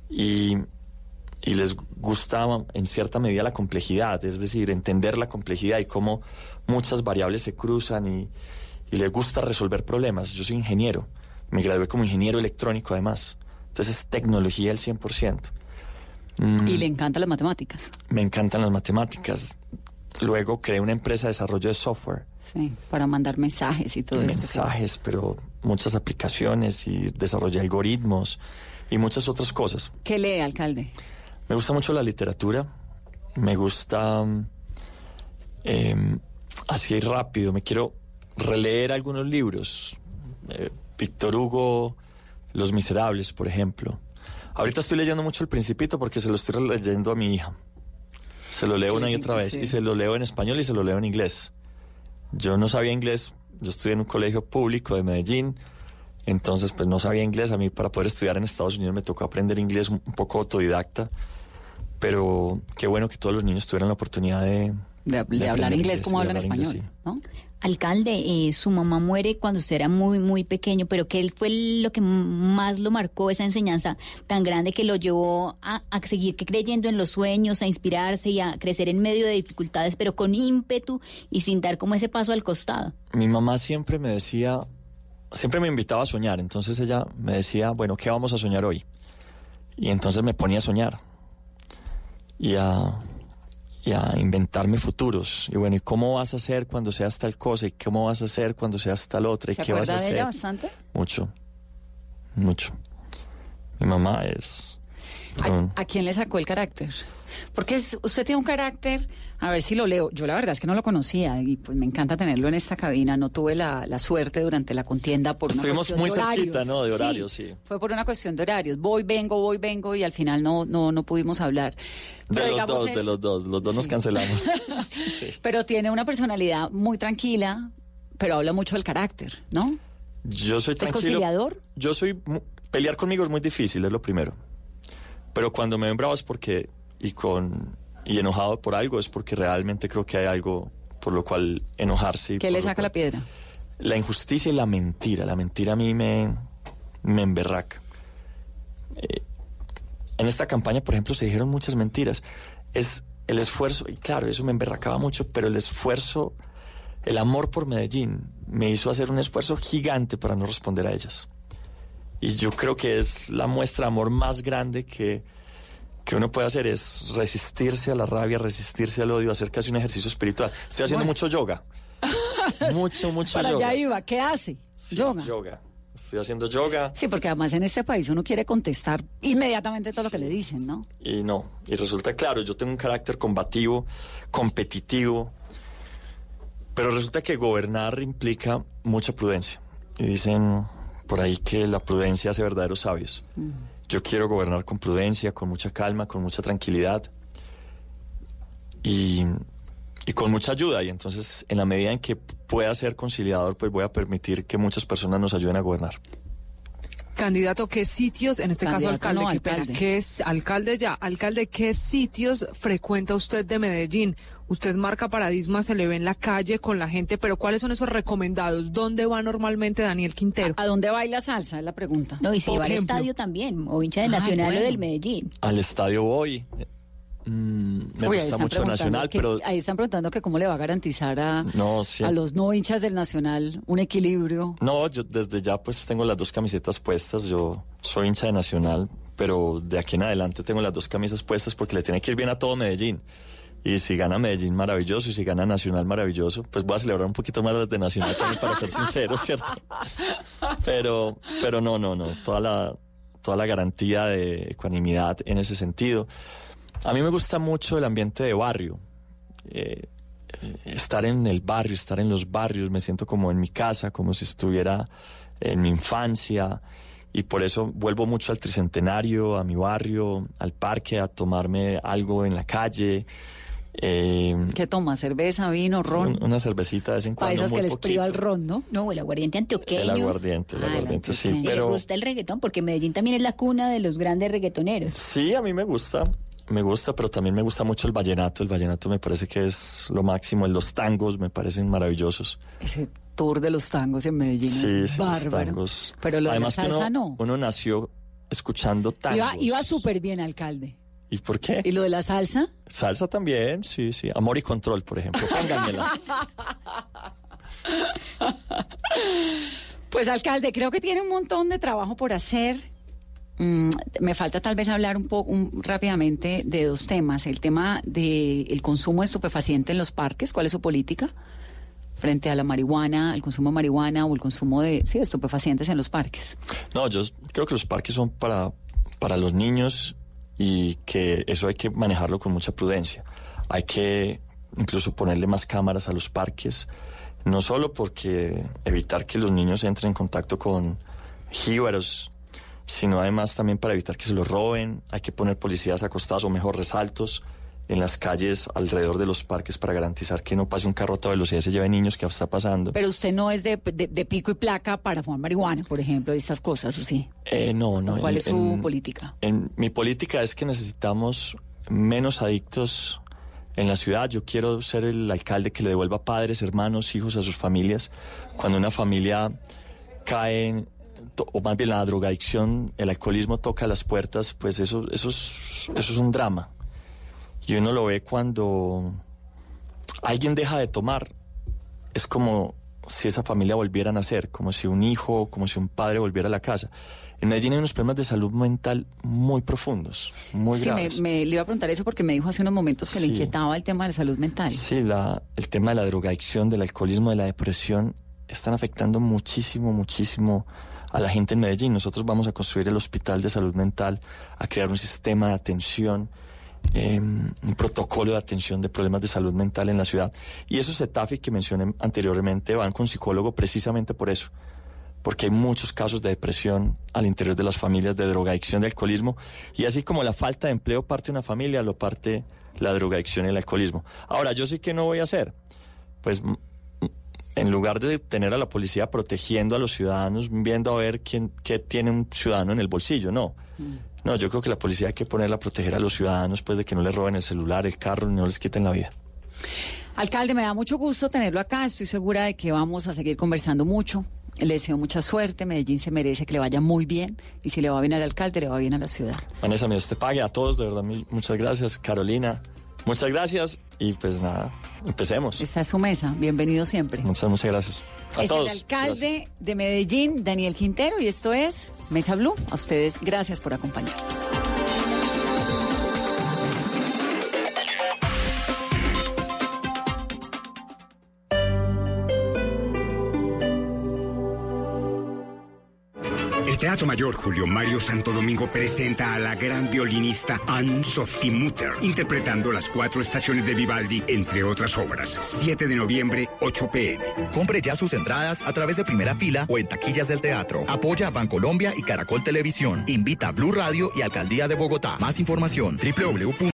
S10: y, y les gusta en cierta medida la complejidad, es decir, entender la complejidad y cómo muchas variables se cruzan y, y les gusta resolver problemas. Yo soy ingeniero, me gradué como ingeniero electrónico además. Entonces es tecnología al 100%. Mm,
S9: Y le encantan las matemáticas.
S10: Me encantan las matemáticas. Luego creé una empresa de desarrollo de software.
S9: Sí, para mandar mensajes y todo eso.
S10: mensajes, pero muchas aplicaciones y desarrollé algoritmos y muchas otras cosas.
S9: ¿Qué lee, alcalde?
S10: Me gusta mucho la literatura, me gusta em, así rápido, me quiero releer algunos libros. Eh, Víctor Hugo, Los Miserables, por ejemplo. Ahorita estoy leyendo mucho El Principito porque se lo estoy leyendo a mi hija. Se lo leo
S9: ¿Qué
S10: una y otra vez
S9: sí?
S10: y se lo leo en español y se lo leo en inglés. Yo no sabía inglés, yo estudié en un colegio público de Medellín, entonces pues no sabía inglés. A mí para poder estudiar en Estados Unidos me tocó aprender inglés un poco autodidacta, pero qué bueno que todos los niños tuvieran la oportunidad de...
S9: De, de hablar inglés como hablan
S10: hablar inglés,
S9: español,
S10: sí.
S9: ¿no?
S11: Alcalde, eh, su mamá muere cuando usted era muy, muy pequeño, pero ¿qué fue lo que más lo marcó esa enseñanza tan grande que lo llevó a, a seguir creyendo en los sueños, a inspirarse y a crecer en medio de dificultades, pero con ímpetu y sin dar como ese paso al costado?
S10: Mi mamá siempre me decía, siempre me invitaba a soñar, entonces ella me decía, bueno, ¿qué vamos a soñar hoy? Y entonces me ponía a soñar y a, y a inventarme futuros. Y bueno, ¿y cómo vas a hacer cuando seas tal cosa? ¿Y cómo vas a hacer cucer seas tal otra? ¿Y
S9: ¿Se
S10: qué vas a
S9: de
S10: hacer?
S9: ella bastante?
S10: Mucho, mucho. Mi mamá es...
S9: ¿A, a quién le sacó el carácter? Porque es- usted tiene un carácter, a ver si lo leo, yo la verdad es que no lo conocía y pues me encanta tenerlo en esta cabina, no tuve la, la suerte durante la contienda por una
S10: Estuvimos
S9: cuestión
S10: muy
S9: de horarios.
S10: cerquita, ¿no? De horarios, sí.
S9: Fue por una cuestión de horarios, voy, vengo, voy, vengo y al final no, no, no pudimos hablar.
S10: De los dos,
S9: es-
S10: de los dos, los dos nos cancelamos. <laughs>
S9: Pero tiene una personalidad muy tranquila, pero habla mucho del carácter, ¿no?
S10: Yo soy
S9: ¿Es
S10: tranquilo.
S9: conciliador?
S10: Yo soy... Pelear conmigo es muy difícil, es lo primero. Pero cuando me ven bravo es porque... Y, con, y enojado por algo es porque realmente creo que hay algo por lo cual enojarse.
S9: ¿Qué le saca
S10: cual-
S9: la piedra?
S10: La injusticia y la mentira. La mentira a mí me, me emberraca. Eh, en esta campaña, por ejemplo, se dijeron muchas mentiras. Es el esfuerzo, y claro, eso me emberracaba mucho, pero el esfuerzo, el amor por Medellín me hizo hacer un esfuerzo gigante para no responder a ellas. Y yo creo que es la muestra de amor más grande que, que uno puede hacer, es resistirse a la rabia, resistirse al odio, hacer casi un ejercicio espiritual. Estoy haciendo
S9: Bueno.
S10: mucho yoga. <laughs> mucho, mucho
S9: Para
S10: yoga.
S9: allá iba, ¿qué hace?
S10: Sí,
S9: Yoga.
S10: yoga. Estoy haciendo yoga
S9: Sí, porque además en este país uno quiere contestar inmediatamente todo lo que le dicen, ¿no?
S10: y no. Y resulta claro, yo tengo un carácter combativo, competitivo, pero resulta que gobernar implica mucha prudencia. Y dicen por ahí que la prudencia hace verdaderos sabios. Yo quiero gobernar con prudencia, con mucha calma, con mucha tranquilidad y, y con mucha ayuda. Y entonces, en la medida en que pueda ser conciliador, pues voy a permitir que muchas personas nos ayuden a gobernar.
S12: Candidato, ¿qué sitios, en este caso alcalde,
S9: no.
S12: ¿qué es alcalde ya? Alcalde, ¿qué sitios frecuenta usted de Medellín? Usted marca paradigmas, se le ve en la calle con la gente, pero ¿cuáles son esos recomendados? ¿Dónde va normalmente Daniel Quintero?
S9: ¿A dónde baila salsa? Es la pregunta.
S11: No, y si
S12: Por
S11: va al estadio también, o hincha del
S9: Ah,
S11: Nacional o del Medellín.
S10: Al estadio voy. Mm, me gusta mucho Nacional,
S9: que-
S10: pero
S9: Ahí están preguntando que cómo le va a garantizar a,
S10: no, sí.
S9: a los no hinchas del Nacional un equilibrio.
S10: No, yo desde ya pues tengo las dos camisetas puestas. Yo soy hincha de Nacional, pero de aquí en adelante tengo las dos camisas puestas porque le tiene que ir bien a todo Medellín. Y si gana Medellín, maravilloso. Y si gana Nacional, maravilloso. Pues voy a celebrar un poquito más las de Nacional también, para ser sincero, ¿cierto? Pero, pero no, no, no. Toda la, toda la garantía de ecuanimidad en ese sentido. A mí me gusta mucho el ambiente de barrio. Eh, eh, estar en el barrio, estar en los barrios, me siento como en mi casa, como si estuviera en mi infancia. Y por eso vuelvo mucho al tricentenario, a mi barrio, al parque, a tomarme algo en la calle. Eh,
S9: ¿Qué toma? ¿Cerveza, vino, ron?
S10: un- una cervecita de vez en cuando.
S9: esas
S10: muy
S9: que les priva el
S10: poquito.
S9: ron, ¿no?
S11: No, el aguardiente antioqueño.
S10: El aguardiente, el
S9: Ah, el
S10: aguardiente, sí.
S11: Y le
S10: Pero
S11: gusta el reggaetón, porque Medellín también es la cuna de los grandes reggaetoneros.
S10: sí, a mí me gusta. Me gusta, pero también me gusta mucho el vallenato. El vallenato me parece que es lo máximo. Los tangos me parecen maravillosos.
S9: Ese tour de los tangos en Medellín
S10: Sí,
S9: es
S10: sí, los
S9: bárbaro.
S10: tangos.
S9: Pero lo
S10: Además
S9: de la
S10: que
S9: salsa
S10: uno,
S9: no.
S10: uno nació escuchando tangos.
S9: Iba, iba súper bien, alcalde.
S10: ¿Y por qué?
S9: ¿Y lo de la salsa?
S10: Salsa también, sí, sí. Amor y control, por ejemplo. Pónganmela.
S9: Pues alcalde, creo que tiene un montón de trabajo por hacer. Mm, me falta tal vez hablar un poco rápidamente de dos temas. El tema del consumo de estupefaciente en los parques, ¿cuál es su política? Frente a la marihuana, el consumo de marihuana o el consumo de, sí, de estupefacientes en los parques.
S10: No, yo creo que los parques son para, para los niños y que eso hay que manejarlo con mucha prudencia. Hay que incluso ponerle más cámaras a los parques, no solo porque evitar que los niños entren en contacto con jíbaros, sino además también para evitar que se los roben. Hay que poner policías acostados o mejor resaltos en las calles alrededor de los parques para garantizar que no pase un carro a toda velocidad y se lleve niños que está pasando.
S9: Pero usted no es de, de- de pico y placa para fumar marihuana, por ejemplo, y estas cosas, ¿o sí?
S10: Eh, no, no.
S9: ¿Cuál
S10: en-
S9: es su
S10: en-
S9: política?
S10: En mi política es que necesitamos menos adictos en la ciudad. Yo quiero ser el alcalde que le devuelva padres, hermanos, hijos a sus familias. Cuando una familia cae, en- o más bien la drogadicción, el alcoholismo toca las puertas, pues eso, eso, es, eso es un drama. Y uno lo ve cuando alguien deja de tomar. Es como si esa familia volviera a nacer, como si un hijo, como si un padre volviera a la casa. En Medellín hay unos problemas de salud mental muy profundos, muy
S9: sí, me,
S10: graves.
S9: me- le iba a preguntar eso porque me dijo hace unos momentos que le inquietaba el tema de la salud mental.
S10: Sí, la, el tema de la drogadicción, del alcoholismo, de la depresión, están afectando muchísimo, muchísimo a la gente en Medellín. Nosotros vamos a construir el Hospital de Salud Mental, a crear un sistema de atención, eh, un protocolo de atención de problemas de salud mental en la ciudad. Y esos CETAFI que mencioné anteriormente van con psicólogo precisamente por eso. Porque hay muchos casos de depresión al interior de las familias, de drogadicción, de alcoholismo. Y así como la falta de empleo parte una familia, lo parte la drogadicción y el alcoholismo. Ahora, ¿yo sí que no voy a hacer? Pues en lugar de tener a la policía protegiendo a los ciudadanos, viendo a ver quién qué tiene un ciudadano en el bolsillo, no. No, yo creo que la policía hay que ponerla a proteger a los ciudadanos, pues de que no les roben el celular, el carro, ni no les quiten la vida.
S9: Alcalde, me da mucho gusto tenerlo acá. Estoy segura de que vamos a seguir conversando mucho. Le deseo mucha suerte. Medellín se merece que le vaya muy bien. Y si le va bien al alcalde, le va bien a la ciudad.
S10: Vanessa, Dios te pague a todos, de verdad, muchas gracias. Carolina, muchas gracias. Y pues nada, empecemos.
S9: Esta es su mesa. Bienvenido siempre.
S10: Muchas, muchas gracias. A
S9: es
S10: todos.
S9: el alcalde de Medellín, Daniel Quintero, y esto es Mesa Blue. A ustedes, gracias por acompañarnos.
S15: El Teatro Mayor Julio Mario Santo Domingo presenta a la gran violinista Anne-Sophie Mutter, interpretando las cuatro estaciones de Vivaldi, entre otras obras. 7 de noviembre, 8 pm.
S16: Compre ya sus entradas a través de primera fila o en taquillas del teatro. Apoya a Bancolombia y Caracol Televisión. Invita a Blue Radio y Alcaldía de Bogotá. Más información www.